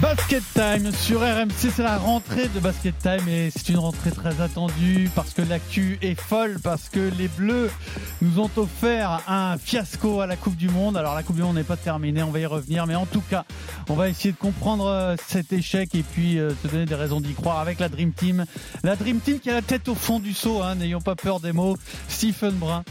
Basket Time sur RMC, c'est la rentrée de Basket Time et c'est une rentrée très attendue parce que l'actu est folle, parce que les Bleus nous ont offert un fiasco à la Coupe du Monde. Alors la Coupe du Monde n'est pas terminée, on va y revenir, mais en tout cas, on va essayer de comprendre euh, cet échec et puis euh, se donner des raisons d'y croire avec la Dream Team. La Dream Team qui a la tête au fond du seau, hein, n'ayons pas peur des mots. Stephen Brun.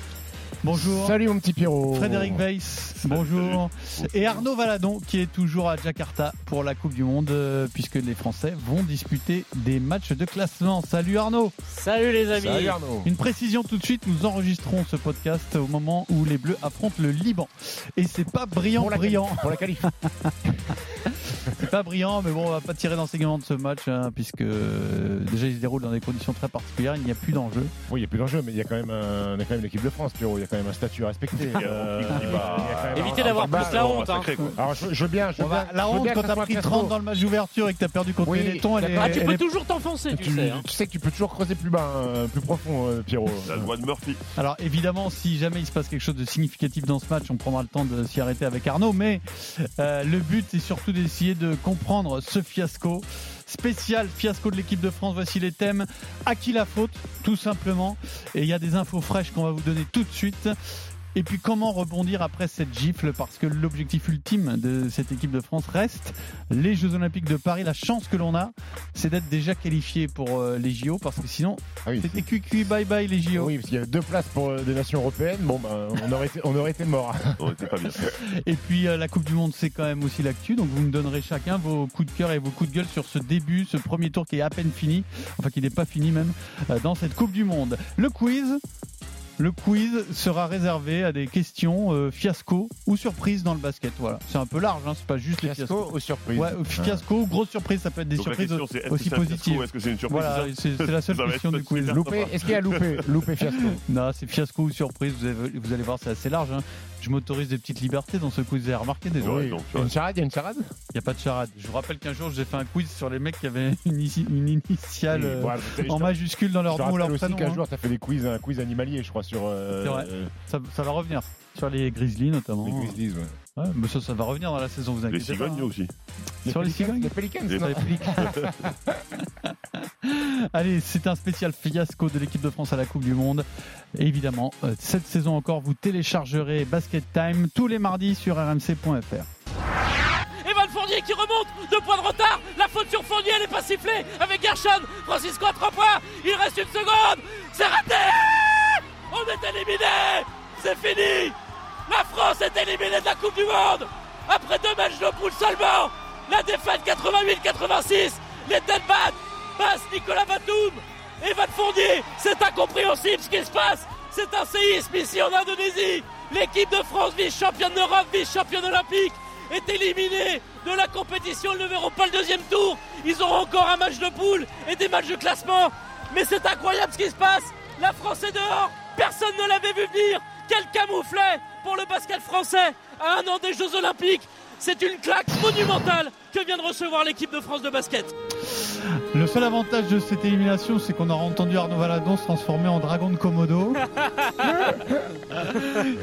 Bonjour. Salut mon petit Pierrot. Frédéric Weiss, bonjour. Et Arnaud Valadon qui est toujours à Jakarta pour la Coupe du Monde euh, puisque les Français vont disputer des matchs de classement. Salut Arnaud. Salut les amis. Salut Arnaud. Une précision tout de suite, nous enregistrons ce podcast au moment où les Bleus affrontent le Liban. Et c'est pas brillant, Pour la brillant. Pour la qualif. C'est pas brillant, mais bon, on va pas tirer d'enseignement de ce match hein, puisque euh, déjà il se déroule dans des conditions très particulières. Il n'y a plus d'enjeu. Oui, il n'y a plus d'enjeu, mais il y a quand même, un, on a quand même l'équipe de France, Pierrot. Il y a quand même un statut à respecter. Euh, il y a quand même Évitez d'avoir plus la honte. hein. Alors, je, je veux bien. Je veux On va- bien- la je veux honte bien quand t'as pris un 30 fiasco. dans le match d'ouverture et que t'as perdu contre Oui, les Lettons, elle est. Ah, tu peux toujours t'enfoncer, tu, Tu, sais. hein. tu sais que tu peux toujours creuser plus bas, hein, plus profond, euh, Pierrot. La loi de Murphy. Alors évidemment, si jamais il se passe quelque chose de significatif dans ce match, on prendra le temps de s'y arrêter avec Arnaud. Mais euh, le but est surtout d'essayer de comprendre ce fiasco. Spécial fiasco de l'équipe de France. Voici les thèmes. À qui la faute Tout simplement. Et il y a des infos fraîches qu'on va vous donner tout de suite. Et puis comment rebondir après cette gifle? Parce que l'objectif ultime de cette équipe de France reste les Jeux Olympiques de Paris. La chance que l'on a, c'est d'être déjà qualifié pour euh, les JO. Parce que sinon, Ah oui, c'était cucu, bye bye les JO. oui, parce qu'il y a deux places pour euh, des nations européennes. Bon, ben, on aurait été, on aurait été mort. On était pas bien. Et puis euh, la Coupe du Monde, c'est quand même aussi l'actu. Donc vous me donnerez chacun vos coups de cœur et vos coups de gueule sur ce début, ce premier tour qui est à peine fini, enfin qui n'est pas fini même, dans cette Coupe du Monde. Le quiz. Le quiz sera réservé à des questions euh, fiasco ou surprise dans le basket. Voilà, c'est un peu large, hein, c'est pas juste les Fiasco fiascos. ou surprise Ouais, ou fiasco ou grosse surprise, ça peut être des Donc surprises question que aussi positives. ou est-ce que c'est une surprise Voilà, c'est la seule question du quiz. Loupé, est-ce qu'il y a loupé? Loupé fiasco. Non, c'est fiasco ou surprise, vous, avez- vous allez voir, c'est assez large. hein. Je m'autorise des petites libertés dans ce quiz, vous avez remarqué déjà. Ouais, Il y a une charade, il y a une charade Il n'y a pas de charade. Je vous rappelle qu'un jour, j'ai fait un quiz sur les mecs qui avaient une, isi- une initiale Oui, euh, bon, je te- en majuscule dans leur te nom ou leur aussi prénom. qu'un hein. jour, tu as fait des quiz, un quiz animalier, je crois, sur euh, C'est vrai. euh, Ça, ça va revenir. Sur les Grizzlies notamment. les Grizzlies. Ouais. Ouais, mais ça, ça va revenir dans la saison, vous Les inquiétez cigognes pas. hein. aussi. Sur les Pelicans, cigognes Les Pelicans, Les- explique. Allez, c'est un spécial fiasco de l'équipe de France à la Coupe du Monde. Et évidemment, euh, cette saison encore, vous téléchargerez Basket Time tous les mardis sur rmc.fr. Evan Fournier qui remonte, deux points de retard. La faute sur Fournier, elle n'est pas sifflée avec Gershon. Francisco à trois points. Il reste une seconde. C'est raté. On est éliminé. C'est fini. La France est éliminée de la Coupe du Monde. Après deux matchs de poule seulement. La défaite 88-86. Les Delbad passe Nicolas Batum. Evan Fournier, c'est incompréhensible ce qui se passe. C'est un séisme ici en Indonésie. L'équipe de France, vice-championne d'Europe, vice-championne olympique, est éliminée de la compétition. Ils ne verront pas le deuxième tour. Ils auront encore un match de poule et des matchs de classement. Mais c'est incroyable ce qui se passe. La France est dehors. Personne ne l'avait vu venir. Quel camouflet pour le basket français à un an des Jeux Olympiques. C'est une claque monumentale que vient de recevoir l'équipe de France de basket. Le seul avantage de cette élimination, c'est qu'on aura entendu Arnaud Valadon se transformer en dragon de Komodo.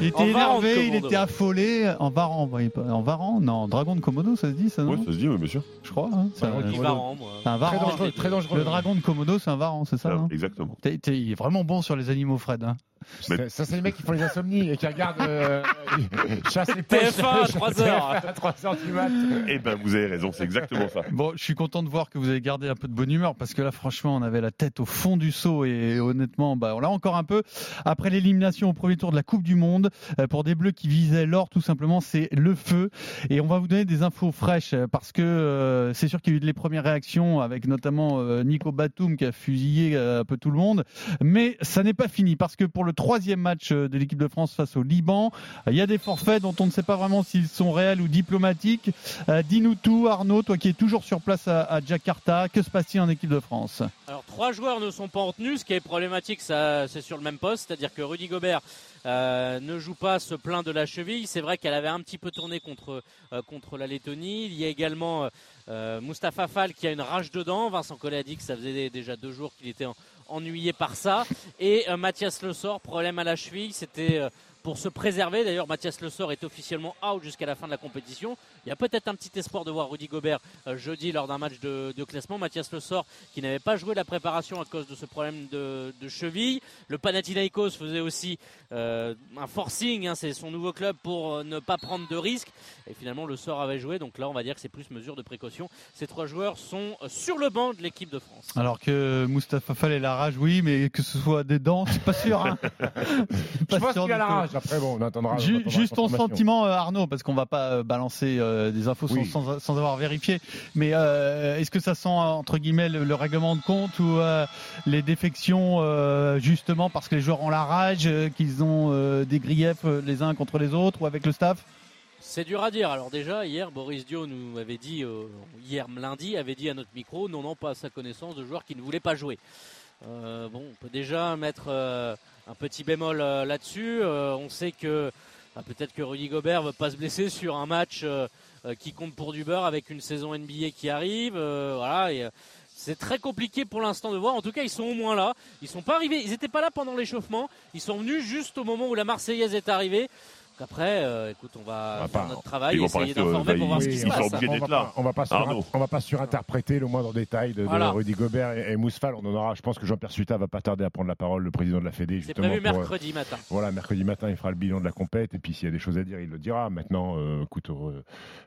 il était En énervé, il était affolé. En varan. En varan Non, dragon de Komodo, ça se dit ça, non Ouais, ça se dit, oui, bien sûr. Je crois. Hein, c'est un, moi. c'est un Très varan. dangereux, très dangereux. Le dragon de Komodo, c'est un varan, c'est ça Ah, non Exactement. T'es- t'es- Il est vraiment bon sur les animaux, Fred. hein. Ça, ça, c'est les mecs qui font les insomnies et qui regardent euh, chasse les poches. TF1 à 3 heures. à 3 heures du mat. Eh ben, vous avez raison, c'est exactement ça. Bon, je suis content de voir que vous avez gardé un peu de bonne humeur parce que là, franchement, on avait la tête au fond du seau et honnêtement, bah, on l'a encore un peu. Après l'élimination au premier tour de la Coupe du Monde, euh, pour des Bleus qui visaient l'or, tout simplement, c'est le feu. Et on va vous donner des infos fraîches euh, parce que euh, c'est sûr qu'il y a eu les premières réactions avec notamment euh, Nico Batum qui a fusillé un peu tout le monde. Mais ça n'est pas fini parce que pour le troisième match de l'équipe de France face au Liban, il y a des forfaits dont on ne sait pas vraiment s'ils sont réels ou diplomatiques. Dis-nous tout, Arnaud, toi qui es toujours sur place à, à Jakarta. Que se passe-t-il en équipe de France Alors trois joueurs ne sont pas en tenue, ce qui est problématique, c'est sur le même poste, c'est-à-dire que Rudy Gobert euh, ne joue pas, se plaint de la cheville. C'est vrai qu'elle avait un petit peu tourné contre euh, contre la Lettonie. Il y a également euh, Mustapha Fall qui a une rage dedans. Vincent Collet a dit que ça faisait déjà deux jours qu'il était en- ennuyé par ça. Et euh, Mathias Le Sort, problème à la cheville, c'était pour se préserver. D'ailleurs, Mathias Le Sort est officiellement out jusqu'à la fin de la compétition. Il y a peut-être un petit espoir de voir Rudy Gobert euh, jeudi lors d'un match de, de classement. Mathias Le Sort qui n'avait pas joué la préparation à cause de ce problème de, de cheville. Le Panathinaikos faisait aussi euh, un forcing, hein, c'est son nouveau club pour euh, ne pas prendre de risques. Et finalement, Le Sort avait joué. Donc là, on va dire que c'est plus mesure de précaution. Ces trois joueurs sont sur le banc de l'équipe de France. Alors que Moustapha Fall la rage, oui, mais que ce soit des dents, c'est pas sûr. Hein Je pense qu'il y a la rage. Après, bon, on attendra. on Ju- attendra juste ton sentiment, euh, Arnaud, parce qu'on va pas euh, balancer euh, des infos sans, Oui. sans- sans avoir vérifié. Mais euh, est-ce que ça sent entre guillemets le, le règlement de compte ou euh, les défections euh, justement parce que les joueurs ont la rage, euh, qu'ils ont euh, des griefs les uns contre les autres ou avec le staff? C'est dur à dire. Alors déjà, hier, Boris Dio nous avait dit, euh, hier lundi, avait dit à notre micro, non, non, pas à sa connaissance de joueurs qui ne voulaient pas jouer. Euh, bon, on peut déjà mettre euh, un petit bémol euh, là-dessus. Euh, on sait que bah, peut-être que Rudy Gobert veut pas se blesser sur un match euh, qui compte pour du beurre avec une saison NBA qui arrive. Voilà. C'est très compliqué pour l'instant de voir. En tout cas, ils sont au moins là. Ils sont pas arrivés. Ils n'étaient pas là pendant l'échauffement. Ils sont venus juste au moment où la Marseillaise est arrivée. Après, euh, écoute, on va, On va faire pas- notre travail, ils vont essayer d'informer pour voir ce qui se passe. on On va pas sur, Arnaud. on va pas surinterpréter le moindre détail de. Rudy Gobert et, et Mousfal. On en aura. Je pense que Jean-Pierre Suita va pas tarder à prendre la parole, le président de la Fédé, C'est justement. prévu pour, euh, mercredi matin. Voilà, mercredi matin, il fera le bilan de la compète et puis s'il y a des choses à dire, il le dira. Maintenant, euh, écoute, euh,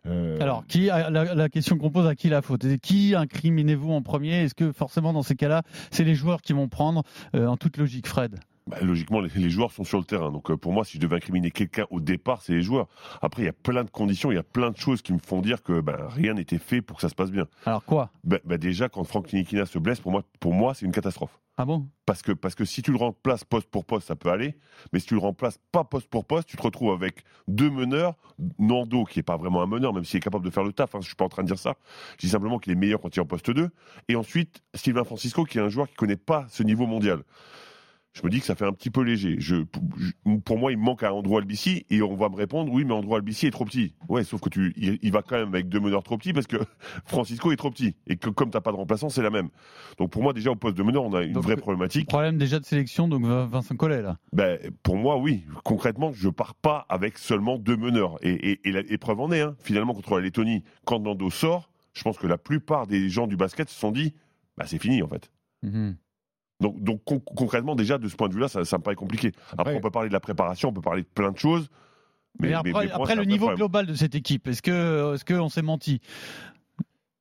euh, Alors, qui a- la, la question qu'on pose à qui la faute? Qui incriminez-vous en premier? Est-ce que forcément dans ces cas-là, c'est les joueurs qui vont prendre euh, en toute logique, Fred? Bah, logiquement, les, les joueurs sont sur le terrain. Donc euh, pour moi, si je devais incriminer quelqu'un au départ, c'est les joueurs. Après, il y a plein de conditions, il y a plein de choses qui me font dire que ben, rien n'était fait pour que ça se passe bien. Alors quoi? Bah, bah, déjà, quand Franck Nikina se blesse, pour moi, pour moi c'est une catastrophe. Ah bon? Parce que, parce que si tu le remplaces poste pour poste, ça peut aller. Mais si tu le remplaces pas poste pour poste, tu te retrouves avec deux meneurs. Nando, qui est pas vraiment un meneur, même s'il est capable de faire le taf. Hein, je suis pas en train de dire ça. Je dis simplement qu'il est meilleur quand il est en poste 2. Et ensuite, Sylvain Francisco, qui est un joueur qui connaît pas ce niveau mondial. Je me dis que ça fait un petit peu léger. Je, pour moi, il me manque un Andrew Albici et on va me répondre oui, mais Andrew Albici est trop petit. Ouais, sauf que tu, il, il va quand même avec deux meneurs trop petits parce que Francisco est trop petit et que comme t'as pas de remplaçant, c'est la même. Donc pour moi, déjà au poste de meneur, on a une Donc, vraie problématique. Problème déjà de sélection, donc Vincent Collet là. Ben, pour moi, oui. Concrètement, je pars pas avec seulement deux meneurs. Et, et, et la- et preuve en est, hein. finalement, contre la Lettonie, quand Nando sort, je pense que la plupart des gens du basket se sont dit, bah, c'est fini, en fait. Mhm. Donc, donc con- concrètement, déjà, de ce point de vue-là, ça, ça me paraît compliqué. Après, on peut parler de la préparation, on peut parler de plein de choses. Mais, Mais, après, mais- mais le niveau problème. global de cette équipe, est-ce que, est-ce qu'on s'est menti?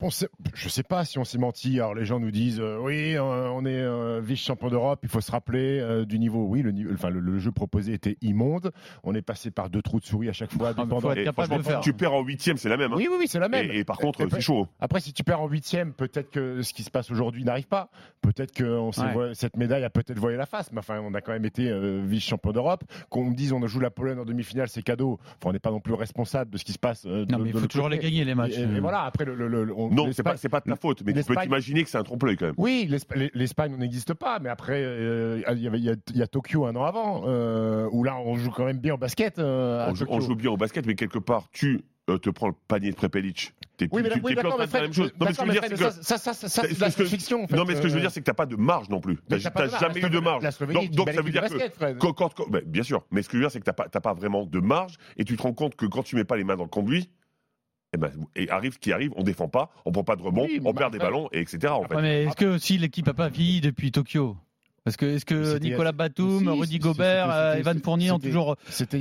On sait- je sais pas si on s'est menti. Alors les gens nous disent euh, oui, euh, on est euh, vice-champion d'Europe, il faut se rappeler euh, du niveau. Oui, le, niveau- enfin, le, le jeu proposé était immonde. On est passé par deux trous de souris à chaque fois. Ah, faut être Et capable de franchement, le faire. tu perds en huitième, c'est la même. hein. Oui, oui, oui, c'est la même. Et, et par contre, Et- c'est chaud. Après, si tu perds en huitième, peut-être que ce qui se passe aujourd'hui n'arrive pas. Peut-être que on s'est Ouais. voy- cette médaille a peut-être voilé la face. Mais enfin, on a quand même été euh, vice-champion d'Europe. Qu'on me dise on joue la Pologne en demi-finale, c'est cadeau. Enfin, on n'est pas non plus responsable de ce qui se passe. euh, de- Non, mais il faut toujours les gagner les matchs. Et, et voilà. Après, le, le- le- on- Non, c'est pas, pas de ta faute, mais tu peux t'imaginer que c'est un trompe-l'œil quand même. Oui, l'Esp- l'Espagne n'existe pas, mais après euh, il y, a, il y a Tokyo un an avant, euh, où là on joue quand même bien au basket. euh, On joue, Tokyo. on joue bien au basket, mais quelque part, tu te prends le panier de Prepelic. T'es Oui, mais, tu- oui, d'accord, mais faire la Fred, même chose. Non, mais ce que je veux dire, c'est que. ça, ça, C'est- de la fiction. en fait. Non, mais ce que je veux dire, c'est que t'as pas de marge non plus. T'as jamais eu de marge. Donc, ça veut dire que. Fred. ben, bien sûr, mais ce que je veux dire, c'est que t'as pas, t'as pas vraiment de marge et tu te rends compte que quand tu mets pas les mains dans le conduit, eh ben, et arrive ce qui arrive, on défend pas, on prend pas de rebond, Oui, on perd des ballons, et etc. En fait. Ouais, mais est-ce que si l'équipe a pas vieilli depuis Tokyo? Parce que est-ce que Nicolas Batum, Si, Rudy Gobert, euh, Evan Fournier ont toujours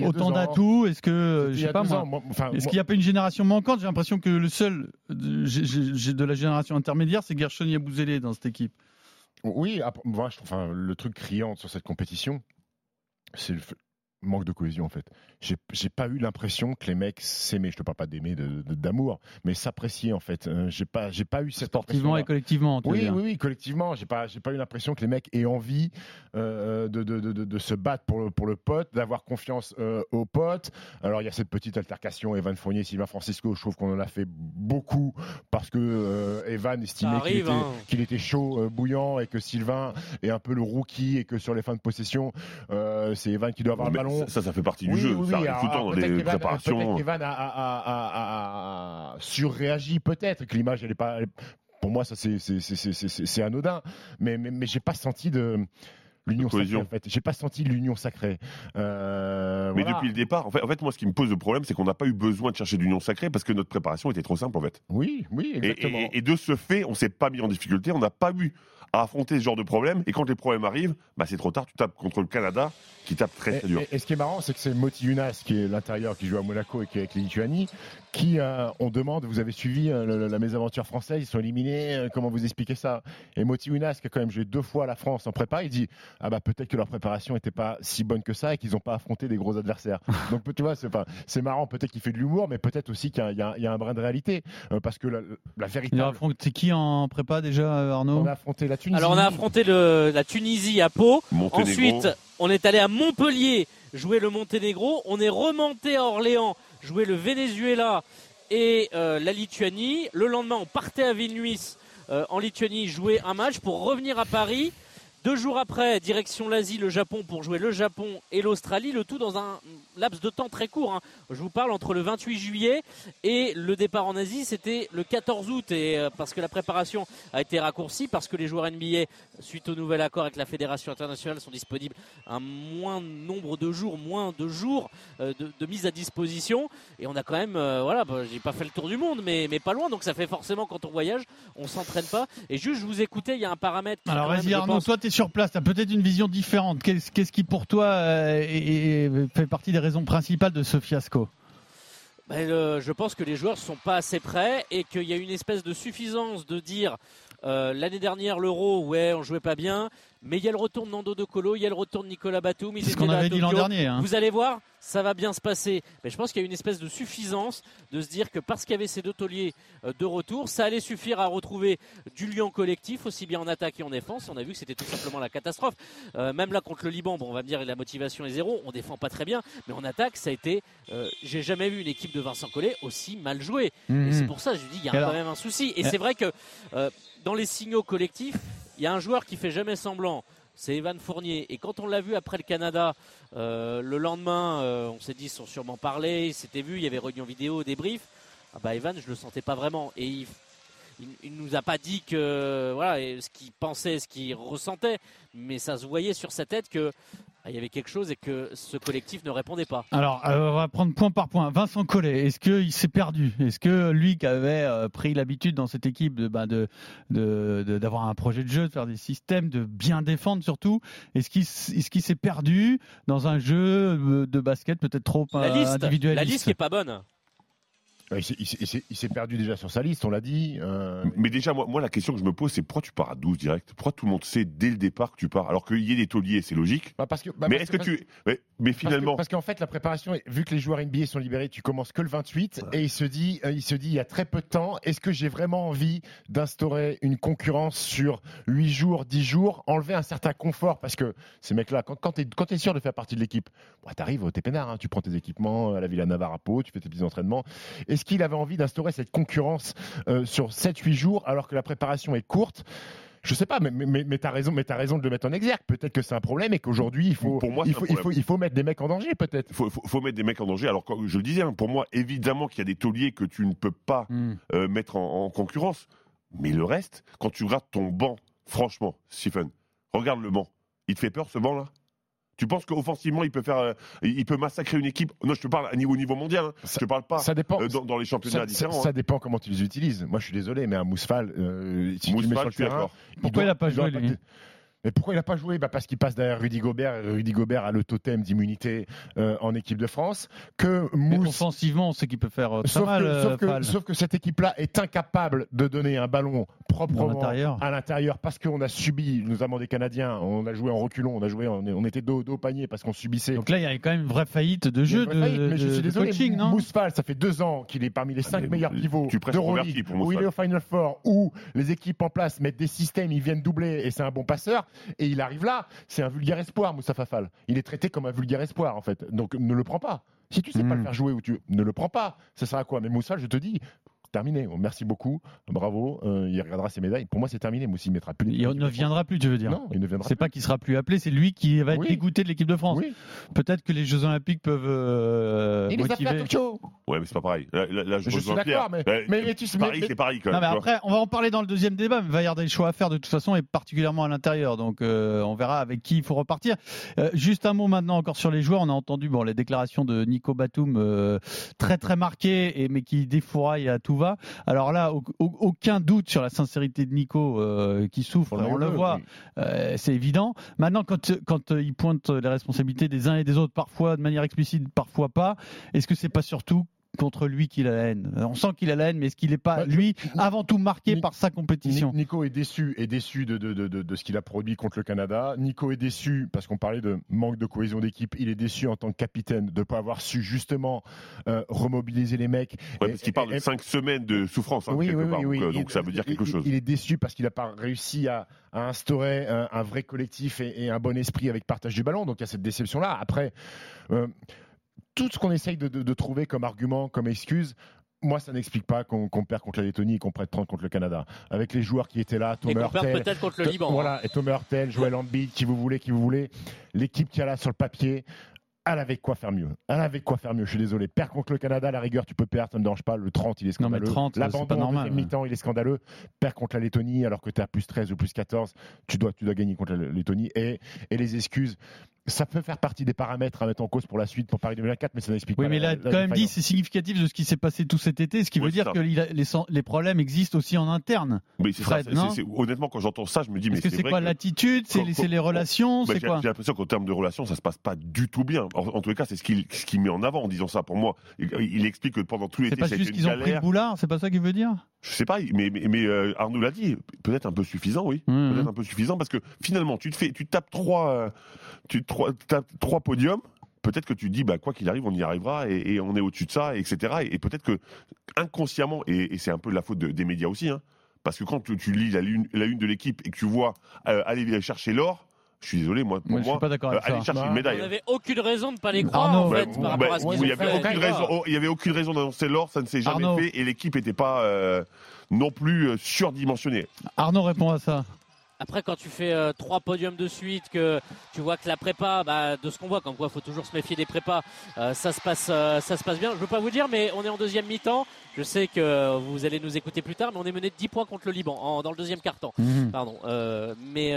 autant d'atouts Est-ce que euh, C'était il je y sais a pas deux moi ans. Moi, enfin, Est-ce moi- qu'il n'y a pas une génération manquante? J'ai l'impression que le seul de la génération intermédiaire, c'est Gershon Yabouzélé dans cette équipe. Oui, après, moi, je trouve, enfin, le truc criant sur cette compétition, c'est le fait- manque de cohésion en fait. J'ai j'ai pas eu l'impression que les mecs s'aimaient. Je te parle pas d'aimer, de- de- d'amour, mais s'apprécier en fait. Euh, J'ai pas, j'ai pas eu cette Sportivement et collectivement. Oui, dire. oui, oui, collectivement, j'ai pas, j'ai pas eu l'impression que les mecs aient envie euh, de, de, de, de- de se battre pour le, pour le pote, d'avoir confiance euh, au pote. Alors il y a cette petite altercation Evan Fournier, Sylvain Francisco. Je trouve qu'on en a fait beaucoup parce que euh, Evan estimait qu'il était, hein. qu'il était chaud, euh, bouillant, et que Sylvain est un peu le rookie et que sur les fins de possession, euh, c'est Evan qui doit avoir le ballon. Ça, ça fait partie du Oui, jeu. oui, ça arrive tout le temps dans les préparations. Peut-être a, a- a- surréagi, peut-être, que l'image, elle est pas. pour moi, ça, c'est- anodin. Mais, mais, mais j'ai pas senti de. L'union sacrée, cohésion. en fait. J'ai pas senti l'union sacrée. Euh, Mais voilà. depuis le départ, en fait, en fait, moi, ce qui me pose le problème, c'est qu'on n'a pas eu besoin de chercher d'union sacrée parce que notre préparation était trop simple, en fait. Oui, oui, Et, exactement. et- et de ce fait, on s'est pas mis en difficulté, on n'a pas eu à affronter ce genre de problème. Et quand les problèmes arrivent, bah, c'est trop tard. Tu tapes contre le Canada, qui tape très très dur. et- et ce qui est marrant, c'est que c'est Moti Younas, qui est l'intérieur, qui joue à Monaco et qui est avec les Lituanie, qui, euh, on demande, vous avez suivi euh, le- la mésaventure française, ils sont éliminés, euh, comment vous expliquez ça? Et Moti Younas, qui a quand même joué deux fois la France en prépa, il dit, ah bah peut-être que leur préparation n'était pas si bonne que ça et qu'ils n'ont pas affronté des gros adversaires. Donc tu vois, c'est marrant, peut-être qu'il fait de l'humour, mais peut-être aussi qu'il y, a- il y a- il y a un brin de réalité, euh, parce que la, la Il a véritable... affronté qui en prépa déjà, euh, Arnaud? On a affronté la Tunisie. Alors on a affronté le- la Tunisie à Pau. Monténégro, Ensuite, on est allé à Montpellier jouer le Monténégro. On est remonté à Orléans jouer le Venezuela et euh, la Lituanie. Le lendemain, on partait à Vilnius euh, en Lituanie jouer un match pour revenir à Paris. Deux jours après, direction l'Asie, le Japon pour jouer le Japon et l'Australie. Le tout dans un laps de temps très court. hein. Je vous parle entre le 28 juillet et le départ en Asie, c'était le 14 août. Et euh, parce que la préparation a été raccourcie, parce que les joueurs NBA, suite au nouvel accord avec la Fédération internationale, sont disponibles un moins nombre de jours, moins de jours euh, de, de mise à disposition. Et on a quand même, euh, voilà, bah, j'ai pas fait le tour du monde, mais, mais pas loin. Donc ça fait forcément quand on voyage, on s'entraîne pas. Et juste, je vous écoutais, il y a un paramètre. Alors vas-y Arnaud, toi sur place, tu as peut-être une vision différente. Qu'est-ce qui pour toi euh, fait partie des raisons principales de ce fiasco? Ben, le- je pense que les joueurs sont pas assez prêts et qu'il y a une espèce de suffisance de dire euh, l'année dernière l'Euro, ouais, on jouait pas bien, mais il y a le retour de Nando De Colo, il y a le retour de Nicolas Batum. C'est ce qu'on avait dit l'an dernier. hein. Vous allez voir, ça va bien se passer. Mais je pense qu'il y a une espèce de suffisance de se dire que parce qu'il y avait ces deux tauliers euh, de retour, ça allait suffire à retrouver du lien collectif, aussi bien en attaque et en défense. On a vu que c'était tout simplement la catastrophe. Euh, même là contre le Liban, bon, on va me dire la motivation est zéro, on défend pas très bien, mais en attaque, ça a été. euh, J'ai jamais vu une équipe de Vincent Collet aussi mal jouée. Mhm. Et c'est pour ça, je dis, il y a alors- quand même un souci. Et c'est vrai que euh, dans les signaux collectifs, il y a un joueur qui fait jamais semblant. C'est Evan Fournier. Et quand on l'a vu après le Canada, euh, le lendemain, euh, on s'est dit, ils sont sûrement parlé, ils s'étaient vus, il y avait réunion vidéo, débrief. Ah bah Evan, je le sentais pas vraiment. Et il, il, nous a pas dit que voilà ce qu'il pensait, ce qu'il ressentait, mais ça se voyait sur sa tête que il y avait quelque chose et que ce collectif ne répondait pas. Alors, euh, on va prendre point par point. Vincent Collet, est-ce qu'il s'est perdu? Est-ce que lui qui avait euh, pris l'habitude dans cette équipe de, bah, de, de- d'avoir un projet de jeu, de faire des systèmes, de bien défendre surtout, est-ce qu'il, s- est-ce qu'il s'est perdu dans un jeu euh, de basket peut-être trop La liste, individualiste la liste qui est pas bonne. Euh, Il s'est- perdu déjà sur sa liste, on l'a dit. euh, Mais déjà, moi, moi, la question que je me pose, c'est pourquoi tu pars à 12 direct? Pourquoi tout le monde sait dès le départ que tu pars Alors qu'il y ait des tauliers, c'est logique? bah, parce que, bah, mais est-ce que, tu. Mais, finalement. Parce qu'en fait, la préparation, vu que les joueurs NBA sont libérés, tu commences que le 28 et il se dit, euh, il se dit, il y a très peu de temps, est-ce que j'ai vraiment envie d'instaurer une concurrence sur 8 jours, 10 jours, enlever un certain confort? Parce que ces mecs-là, quand, quand tu es, sûr de faire partie de l'équipe, bah, tu arrives, t'es peinard, hein, tu prends tes équipements à la Villa Pau, tu fais tes petits entraînements. Est-ce qu'il avait envie d'instaurer cette concurrence euh, sur 7-8 jours alors que la préparation est courte? Je sais pas, mais, mais, mais tu as raison, mais raison de le mettre en exergue. Peut-être que c'est un problème et qu'aujourd'hui, il faut, Pour moi, il, faut, il, faut, problème. il faut mettre des mecs en danger, peut-être. Il faut, mettre des mecs en danger. Alors, je le disais, hein, pour moi, évidemment qu'il y a des tauliers que tu ne peux pas Hmm. euh, mettre en, en concurrence. Mais le reste, quand tu regardes ton banc, franchement, Stephen, regarde le banc. Il te fait peur ce banc-là? Tu penses qu'offensivement, il peut faire, euh, il peut massacrer une équipe? Non, je te parle à niveau, au niveau mondial. hein. Ça- je te parle pas Ça dépend. euh, dans, dans les championnats ça, ça- différents. ça hein. dépend comment tu les utilises. Moi, je suis désolé, mais un Mousfal, euh, si tu le mets Mousfal, sur le terrain. Pourquoi il a pas joué, lui? Mais pourquoi il n'a pas joué? Bah Parce qu'il passe derrière Rudy Gobert. Et Rudy Gobert a le totem d'immunité euh, en équipe de France. Que Mais Mousse. offensivement, on sait qu'il peut faire euh, très Sauf mal. que, euh, sauf, que, Fall. sauf que cette équipe-là est incapable de donner un ballon proprement à l'intérieur parce qu'on a subi, notamment des Canadiens, on a joué en reculons, on a joué, on, était dos, dos au panier parce qu'on subissait. Donc là, il y a quand même une vraie faillite de jeu, de, faillite, mais je de- suis de désolé, coaching, non? Mousse Fall, ça fait deux ans qu'il est parmi les cinq mais meilleurs pivots converti pour où il est au Final Four, où les équipes en place mettent des systèmes, ils viennent doubler et c'est un bon passeur. Et il arrive là, c'est un vulgaire espoir, Moustapha Fall. Il est traité comme un vulgaire espoir en fait. Donc ne le prends pas. Si tu sais pas le faire jouer ou tu ne le prends pas, ça sert à quoi? Mais Mousse Fall, je te dis. Terminé. Merci beaucoup. Bravo. Euh, il regardera ses médailles. Pour moi, c'est terminé. Moussi il mettra plus. Il ne viendra plus, tu veux dire Non, il ne viendra C'est pas qu'il sera plus appelé, c'est lui qui va être Oui. dégoûté de l'équipe de France. Oui. Peut-être que les Jeux Olympiques peuvent euh, Il les a fait à motiver. Tokyo. Ouais, mais c'est pas pareil. Là, là, là, je, Je suis d'accord, mais- Euh, mais- mais tu- Paris, mais- c'est Paris quand Non, même. mais tu vois. après, on va en parler dans le deuxième débat. Mais il va y avoir des choix à faire de toute façon, et particulièrement à l'intérieur. Donc, euh, on verra avec qui il faut repartir. Euh, juste un mot maintenant encore sur les joueurs. On a entendu bon, les déclarations de Nico Batum, euh, très très marquées, et, mais qui défouraille à tout va. Alors là, au- au- aucun doute sur la sincérité de Nico euh, qui souffre. On le voit. Euh, c'est évident. Maintenant, quand, quand euh, il pointe les responsabilités des uns et des autres, parfois de manière explicite, parfois pas, est-ce que c'est pas surtout contre lui qu'il a la haine On sent qu'il a la haine, mais est-ce qu'il n'est pas, Bah, lui, avant tout marqué Ni- par sa compétition? Ni- Nico est déçu, est déçu de, de, de, de, de ce qu'il a produit contre le Canada. Nico est déçu parce qu'on parlait de manque de cohésion d'équipe. Il est déçu en tant que capitaine de ne pas avoir su justement euh, remobiliser les mecs. Ouais, parce qu'il parle de et- 5 semaines de souffrance, hein, oui, quelque oui, part. oui, oui. Donc, euh, donc ça veut dire quelque il- chose. Il est déçu parce qu'il n'a pas réussi à, à instaurer un, un vrai collectif et, et un bon esprit avec partage du ballon. Donc il y a cette déception-là. Après, euh, tout ce qu'on essaye de, de- de trouver comme argument, comme excuse. Moi, ça n'explique pas qu'on perd contre la Lettonie et qu'on prête 30 contre le Canada. Avec les joueurs qui étaient là, Et Thomas qu'on perd Hurtel, peut-être contre le Liban. hein. voilà, et Thomas Hurtel, Joël Embiid, qui vous voulez, qui vous voulez. L'équipe qui a là sur le papier, elle avait quoi faire mieux. Elle avait quoi faire mieux. Je suis désolé. Perdre contre le Canada, à la rigueur, tu peux perdre, ça ne me dérange pas. Le 30, il est Non, mais scandaleux. 30, c'est pas en normal. deuxième mi-temps, il est scandaleux. Perdre contre la Lettonie, alors que tu es à plus 13 ou plus 14, tu dois, tu dois gagner contre la Lettonie. Et, et les excuses, ça peut faire partie des paramètres à mettre en cause pour la suite, pour Paris 2024, mais ça n'explique Oui, pas. mais la- là, la- quand même dit, c'est significatif de ce qui s'est passé tout cet été, ce qui veut c'est dire ça. que il a- les, problèmes existent aussi en interne. Mais c'est ça, c'est- non c'est- c'est- honnêtement, quand j'entends ça, je me dis, mais c'est c'est vrai quoi que- l'attitude? C'est les, c'est les relations? C'est j'ai quoi? j'ai l'impression qu'en termes de relations, ça se passe pas du tout bien. En, en tous les cas, c'est ce qu'il ce met en avant en disant ça. Pour moi, il, il explique que pendant tout C'est l'été, pas ça a été juste une qu'ils ont pris le galère. boulard C'est pas ça qu'il veut dire? Je sais pas, mais, mais, mais, euh, Arnaud l'a dit, peut-être un peu suffisant, oui. Mhm. Peut-être un peu suffisant parce que finalement, tu te fais, tu tapes trois, euh, tu trois, tapes trois podiums. Peut-être que tu te dis, bah, quoi qu'il arrive, on y arrivera et, et on est au-dessus de ça, etc. Et, et peut-être que inconsciemment, et, et c'est un peu de la faute de- des médias aussi, hein, parce que quand tu, tu lis la une, la une de l'équipe et que tu vois euh, aller chercher l'or, je suis désolé, moi, pour Moi, je suis pas d'accord euh, avec aller ça. chercher Bah, une médaille. On n'avait aucune raison de ne pas les croire, Arnaud. en fait, Ouais, par ouais, rapport à ce où qu'ils il y ont avait fait. aucune D'accord. raison, oh, avait aucune raison d'annoncer l'or, ça ne s'est jamais Arnaud. fait et l'équipe n'était pas euh, non plus euh, surdimensionnée. Arnaud répond à ça. Après, quand tu fais euh, trois podiums de suite, que tu vois que la prépa, bah, de ce qu'on voit, comme quoi il faut toujours se méfier des prépas, euh, ça, se passe, euh, ça se passe bien. Je veux pas vous dire, mais on est en deuxième mi-temps. Je sais que vous allez nous écouter plus tard, mais on est mené de 10 points contre le Liban en- dans le deuxième quart-temps. Mhm. Pardon. Mais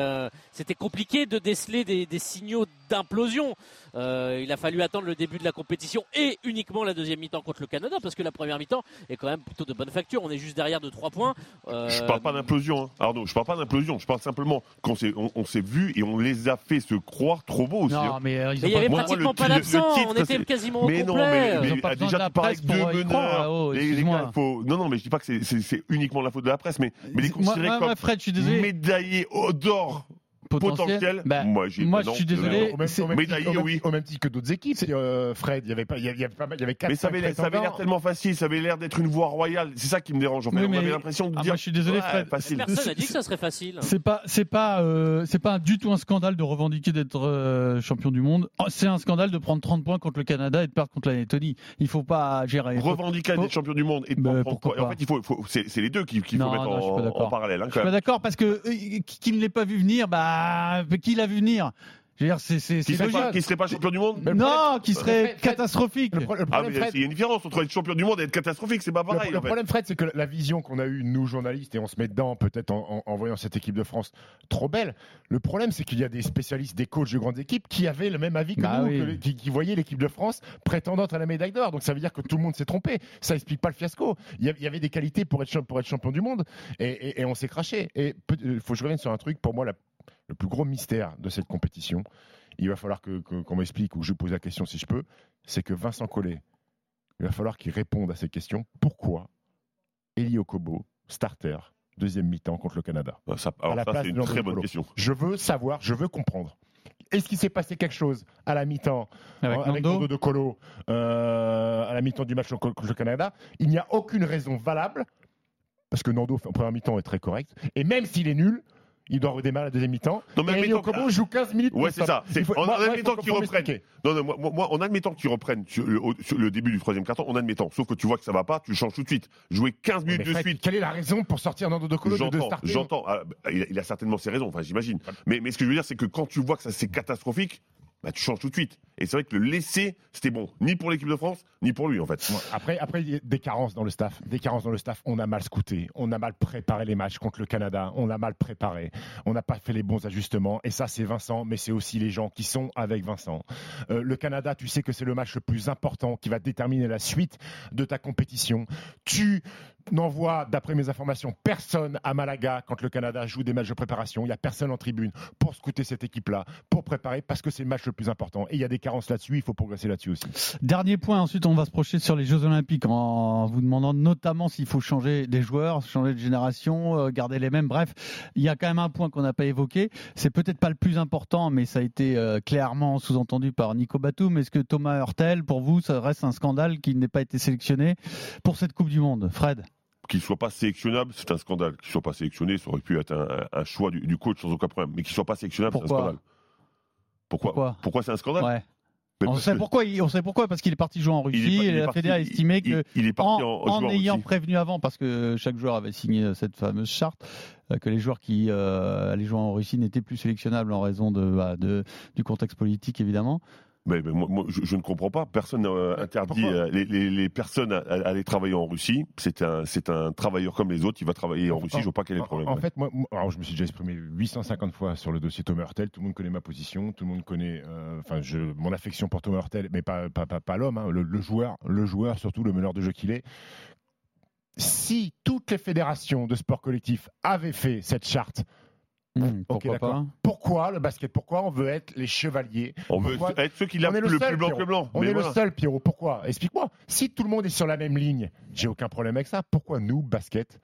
c'était compliqué de déceler des, des signaux d'implosion. Euh, il a fallu attendre le début de la compétition et uniquement la deuxième mi-temps contre le Canada, parce que la première mi-temps est quand même plutôt de bonne facture. On est juste derrière de 3 points. Euh, Je parle pas d'implosion, hein, Arnaud. Je parle pas d'implosion. Je parle simplement qu'on s'est, on, on s'est vu et on les a fait se croire trop beaux aussi. Non, hein. mais euh, Mais il y pas avait Moi, pratiquement le- pas d'absent. titre, On était quasiment au Mais non, complet. mais, ont mais, besoin déjà tu parles avec deux meneurs. là-haut, Les- les excuse-moi. gars, il faut... Non, non, mais je dis pas que c'est, c'est- c'est uniquement la faute de la presse, mais, mais les Moi, considérer moi, comme moi, Fred, je suis désolé. médaillés au d'or Potentiel. potentiel. Bah, moi, j'ai moi, je suis désolé. Au même, c'est- au même Médaillé, titre, au même- oui. au même titre que d'autres équipes, euh, Fred, il y avait pas, il y avait, il y avait pas mal- il y avait quatre, Mais ça avait, ça avait l'air tellement facile, ça avait l'air d'être une voie royale. C'est ça qui me dérange. En fait. Oui, on mais- avait l'impression de Ah, dire. moi, je suis désolé, ouais, Fred. facile. Personne n'a dit que ça serait facile. C'est pas, c'est pas, euh, c'est pas du tout un scandale de revendiquer d'être euh, champion du monde. Oh, C'est un scandale de prendre 30 points contre le Canada et de perdre contre la Lettonie. Il faut pas gérer. revendiquer d'être champion du monde et de Bah, prendre. Et En pas. fait, il faut, faut- c'est les deux qu'il qu'il faut Non, mettre pas en, d'accord. en parallèle. hein, Je suis pas même. d'accord parce que euh, qui, qui ne l'ait pas vu venir, bah, qui l'a vu venir? Je veux dire, c'est, c'est, Qui c'est serait, pas, logique. qui serait pas champion du monde? Non, problème- qui serait Fred, catastrophique. Le, pro- le Ah, problème, Fred, il y a une différence entre être champion du monde et être catastrophique, c'est pas Le, pareil. le en fait. problème, Fred, c'est que la vision qu'on a eue, nous, journalistes, et on se met dedans peut-être en, en- en voyant cette équipe de France trop belle, le problème, c'est qu'il y a des spécialistes, des coachs de grandes équipes qui avaient le même avis que Bah nous, oui. que les- qui, qui voyaient l'équipe de France prétendante à la médaille d'or. Donc ça veut dire que tout le monde s'est trompé. Ça explique pas le fiasco. Il y, a- il y avait des qualités pour être, champ- pour être champion du monde, et, et- et on s'est craché. Et il faut que je revienne sur un truc, pour moi, la le plus gros mystère de cette compétition, il va falloir que- qu'on m'explique ou que je pose la question si je peux, c'est que Vincent Collet, il va falloir qu'il réponde à ces questions. Pourquoi Eli Okobo, starter, deuxième mi-temps contre le Canada? Bah, ça- alors la ça, c'est une très bonne Colo. question. Je veux savoir, je veux comprendre. Est-ce qu'il s'est passé quelque chose à la mi-temps Avec avec Nando Nando de Colo euh, à la mi-temps du match contre le Canada? Il n'y a aucune raison valable parce que Nando en première mi-temps est très correct et même s'il est nul, il doit redémarrer la deuxième mi-temps. Non, mais admettons- Okobo joue 15 minutes. Ouais, c'est ça. Faut- en moi- il admettant qu'ils reprennent. Non, non, moi, moi, en admettant qu'ils reprennent sur le, sur le début du troisième carton, en admettant. Sauf que tu vois que ça va pas, tu changes tout de suite. Jouer 15 Mais minutes de Fred, suite. Quelle est la raison pour sortir Nando de Colo de, J'entends. Ah, bah, il, a, il a certainement ses raisons, enfin, j'imagine. Mais, mais ce que je veux dire, c'est que quand tu vois que ça c'est catastrophique, bah, tu changes tout de suite. Et c'est vrai que le laisser, c'était bon, ni pour l'équipe de France, ni pour lui, en fait. Après, après, il y a des carences dans le staff. Des carences dans le staff. On a mal scouté. On a mal préparé les matchs contre le Canada. On a mal préparé. On n'a pas fait les bons ajustements. Et ça, c'est Vincent, mais c'est aussi les gens qui sont avec Vincent. Euh, le Canada, tu sais que c'est le match le plus important qui va déterminer la suite de ta compétition. Tu n'envoies, d'après mes informations, personne à Malaga quand le Canada joue des matchs de préparation. Il n'y a personne en tribune pour scouter cette équipe-là, pour préparer, parce que c'est le match le plus important. Et il y a des carences là-dessus. Il faut progresser là-dessus aussi. Dernier point, ensuite on va se projeter sur les Jeux Olympiques en vous demandant notamment s'il faut changer des joueurs, changer de génération, euh, garder les mêmes. Bref, il y a quand même un point qu'on n'a pas évoqué. C'est peut-être pas le plus important, mais ça a été euh, clairement sous-entendu par Nico Batum. Est-ce que Thomas Hurtel, pour vous, ça reste un scandale qu'il n'ait pas été sélectionné pour cette Coupe du Monde? Fred? Qu'il soit pas sélectionnable, c'est un scandale. Qu'il soit pas sélectionné, ça aurait pu être un, un choix du, du coach sans aucun problème. Mais qu'il soit pas sélectionnable, c'est un scandale. Pourquoi? Pourquoi? Pourquoi c'est un scandale? Ouais. On sait pourquoi. il- On sait pourquoi parce qu'il est parti jouer en il est Russie il et est la Fédé a estimé il- que il est parti en, en, en jouant ayant prévenu avant, parce que chaque joueur avait signé cette fameuse charte, euh, que les joueurs qui euh, allaient jouer en Russie n'étaient plus sélectionnables en raison de, bah, de- du contexte politique, évidemment. Mais, mais moi, moi, je, je ne comprends pas. Personne n'a euh, interdit euh, les, les- les personnes à, à aller travailler en Russie. C'est un, c'est un travailleur comme les autres. Il va travailler en En- Russie. Je vois pas quel est le problème. En, en fait, moi, alors je me suis déjà exprimé 850 fois sur le dossier Thomas Hurtel. Tout le monde connaît ma position, tout le monde connaît, euh, enfin, mon affection pour Thomas Hurtel, mais pas, pas, pas, pas l'homme, hein, le, le joueur, le joueur surtout, le meneur de jeu qu'il est. Si toutes les fédérations de sport collectif avaient fait cette charte, Hmm, ok, pourquoi pas Pourquoi le basket? Pourquoi on veut être les chevaliers? On veut être ceux qui est le, plus blanc que blanc. On Mais est voilà. le seul, Pierrot. Pourquoi? Explique-moi. Si tout le monde est sur la même ligne, j'ai aucun problème avec ça. Pourquoi nous, basket,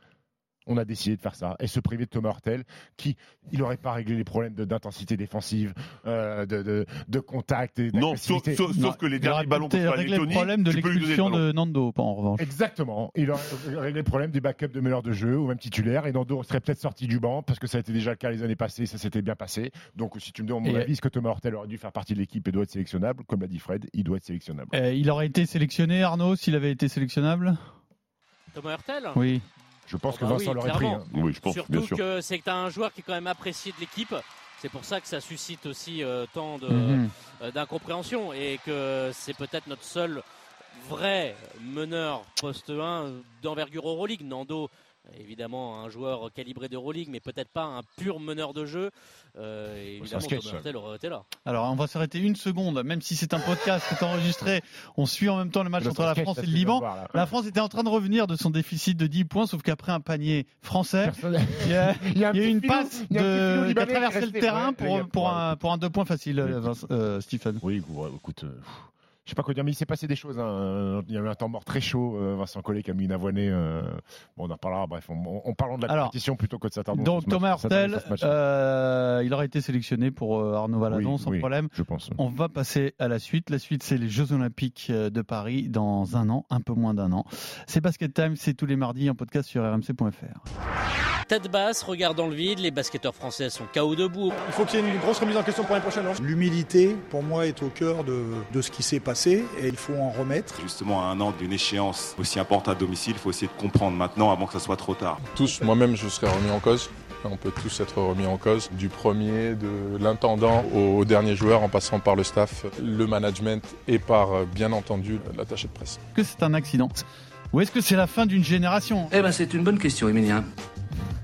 on a décidé de faire ça et se priver de Thomas Hurtel, qui il n'aurait pas réglé les problèmes de- d'intensité défensive, euh, de, de, de contact et Non, sauf, d'agressivité. sauf- sauf que les derniers ballons la réglé le problème de l'expulsion de Nando, pas en revanche. Exactement. Il aurait réglé le problème du backup de meneur de jeu ou même titulaire. Et Nando serait peut-être sorti du banc parce que ça a été déjà le cas les années passées. Ça s'était bien passé. Donc, si tu me demandes mon Et- avis, est-ce que Thomas Hurtel aurait dû faire partie de l'équipe et doit être sélectionnable Comme l'a dit Fred, il doit être sélectionnable. Euh, il aurait été sélectionné, Arnaud, s'il avait été sélectionnable? Thomas Hurtel Oui. Je pense Ah que bah Vincent oui, l'aurait pris. hein. Oui, je pense, bien Surtout sûr. que c'est que tu as un joueur qui est quand même apprécié de l'équipe. C'est pour ça que ça suscite aussi euh, tant Mhm. euh, d'incompréhension et que c'est peut-être notre seul vrai meneur poste 1 d'envergure Euroleague. Nando, évidemment, un joueur calibré d'Euroleague, mais peut-être pas un pur meneur de jeu. Euh, évidemment, Thomas Hurtel aurait été là. Alors, on va s'arrêter une seconde, même si c'est un podcast qui est enregistré. On suit en même temps le match entre la France et le de Liban. voir. La France était en train de revenir de son déficit de 10 points, sauf qu'après un panier français, il y a, Il y a, un il y a eu petit une filou- passe il y a un de, qui a qui traversé le terrain Ouais, pour, pour, un, pour un deux points facile, euh, euh, Stephen. Oui, ouais, écoute, euh, je sais pas quoi dire, mais il s'est passé des choses. hein. Il y a eu un temps mort très chaud. euh, Vincent Collet qui a mis une avoinée. euh, bon, on en parlera. Bref, on, parlons de la Alors, compétition plutôt que de s'attarder. Donc Thomas Hurtel, euh, il aurait été sélectionné pour euh, Arnaud Valadon Oui, sans oui. problème. je pense. On va passer à la suite. La suite, c'est les Jeux Olympiques euh, de Paris dans un an, un peu moins d'un an. C'est Basket Time, c'est tous les mardis en podcast sur rmc.fr. Tête basse, regard dans le vide, les basketteurs français sont KO debout. Il faut qu'il y ait une grosse remise en question pour l'année prochaine. L'humilité, pour moi, est au cœur de, de ce qui s'est passé et il faut en remettre. Justement, à un an d'une échéance aussi importante à domicile, il faut essayer de comprendre maintenant avant que ça soit trop tard. Tous, moi-même, je serais remis en cause. On peut tous être remis en cause, du premier, de l'intendant au dernier joueur, en passant par le staff, le management et par, euh, bien entendu, l'attaché de presse. Est-ce que c'est un accident? Ou est-ce que c'est la fin d'une génération? Eh ben, c'est une bonne question, Emilien.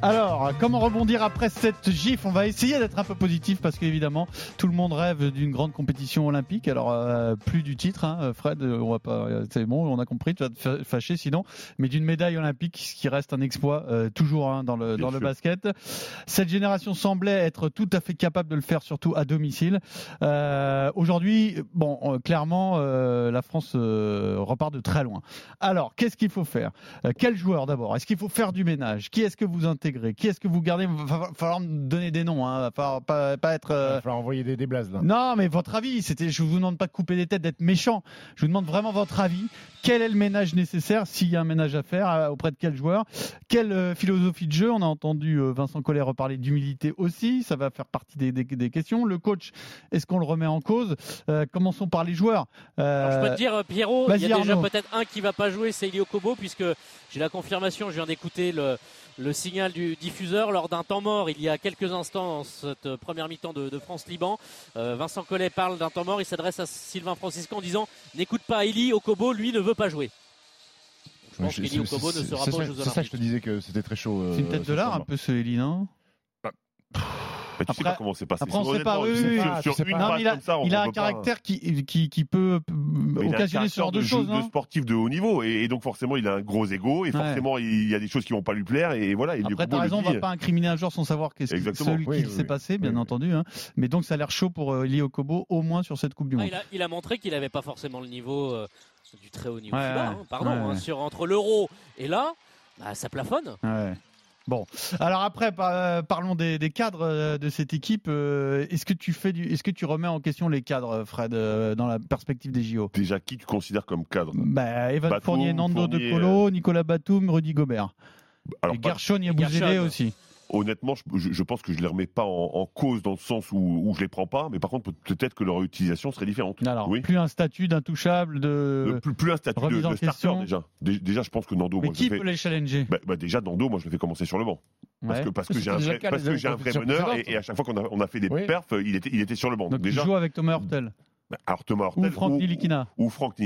Alors, comment rebondir après cette gifle On va essayer d'être un peu positif parce qu'évidemment, tout le monde rêve d'une grande compétition olympique. Alors, euh, plus du titre, hein, Fred, euh, on va pas. euh, C'est bon, on a compris. Tu vas te fâcher sinon, mais d'une médaille olympique, ce qui reste un exploit euh, toujours hein, dans le Bien dans le basket. Cette génération semblait être tout à fait capable de le faire, surtout à domicile. Euh, Aujourd'hui, bon, clairement, euh, la France euh, repart de très loin. Alors, qu'est-ce qu'il faut faire? Euh, Quel joueur d'abord? Est-ce qu'il faut faire du ménage? Qui est-ce que vous intégrez Qui est-ce que vous gardez? Il va falloir me donner des noms. Hein. Va falloir pas, pas être. Il euh, va falloir envoyer des, des blazes là. Non, mais votre avis, c'était. Je vous demande pas de couper des têtes, d'être méchant. Je vous demande vraiment votre avis. Quel est le ménage nécessaire S'il y a un ménage à faire, euh, auprès de quel joueur? Quelle euh, philosophie de jeu? On a entendu euh, Vincent Collet reparler d'humilité aussi. Ça va faire partie des, des- des questions. Le coach, est-ce qu'on le remet en cause? Euh, Commençons par les joueurs. Euh, Alors, je peux te dire, Pierrot, il y a déjà peut-être un qui va pas jouer, c'est Elio Kobo, puisque j'ai la confirmation, je viens d'écouter le, le signal du diffuseur lors d'un temps mort il y a quelques instants dans cette première mi-temps de, de France-Liban. Euh, Vincent Collet parle d'un temps mort, il s'adresse à Sylvain Francisco en disant N'écoute pas Eli Okobo, lui ne veut pas jouer. Je pense qu'Eli c'est- Okobo ne sera pas aux C'est ça que je te disais que c'était très chaud. C'est une euh, tête de l'art un peu ce Eli, non? Mais tu sais Après- pas comment c'est passé. après, on sait pas, oui, sais oui, sur sais une. Non, il a, comme ça, on il a un pas- caractère qui, qui, qui peut Mais occasionner ce genre de caractère choses. de sportif de haut niveau et, et donc forcément il a un gros ego et Ouais. forcément il y a des choses qui vont pas lui plaire et voilà. Et Après, Kobo t'as raison, on va pas incriminer un joueur sans savoir qu'est-ce qui, Exactement. celui Oui, qui s'est oui. passé, bien entendu. hein. Mais donc, ça a l'air chaud pour euh, Eli Okobo, au moins sur cette Coupe du Ah, Monde. il, a, il a montré qu'il n'avait pas forcément le niveau euh, du très haut niveau Ouais, FIBA, ouais. hein, pardon, hein, sur, entre l'euro et là, bah, ça plafonne. Bon, alors après, par- euh, parlons des, des cadres euh, de cette équipe. Euh, Est-ce que tu fais du, est-ce que tu remets en question les cadres, Fred, dans la perspective des JO Déjà qui tu considères comme cadre? Bah, Evan Batum, Fournier, Nando Fournier, De Colo, Nicolas Batum, Rudy Gobert. Alors et Gershon Yabouzélé aussi. Honnêtement, je, pense que je les remets pas en, en cause dans le sens où, où je les prends pas, mais par contre peut- peut-être que leur utilisation serait différente. Alors, oui. plus un statut d'intouchable de. Euh, plus, plus un statut de, de starter déjà. Dé- Déjà, je pense que Nando, Mais moi, qui peut fais- les challenger? Bah, bah, déjà Nando, moi je le fais commencer sur le banc. Parce Ouais. que, parce que j'ai un vrai, parce que j'ai un vrai meneur et, à chaque fois qu'on a, on a fait des Oui. perfs, il était, il était sur le banc. Donc, déjà, tu joues avec Thomas Hurtel bah, alors Thomas ou Franck Nilikina. ou Franck ou,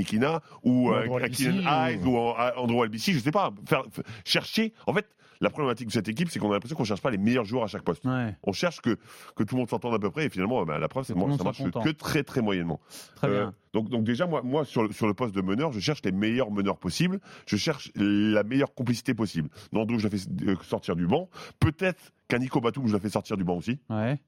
Ou euh, Andrew Albissi, Kylian Hayes ou- ou Andrew Albissi, je sais pas. Faire, chercher. En fait, la problématique de cette équipe, c'est qu'on a l'impression qu'on cherche pas les meilleurs joueurs à chaque poste. Ouais, On cherche que, que tout le monde s'entende à peu près et finalement, bah, la preuve, c'est Que ça marche content. que très très moyennement. très Euh, bien. donc, donc déjà, moi, moi sur, le, sur le poste de meneur, je cherche les meilleurs meneurs possibles. Je cherche la meilleure complicité possible. Nando, je la fais euh, sortir du banc. Peut-être qu'un Nico Batum, je la fais sortir du banc aussi. Ouais.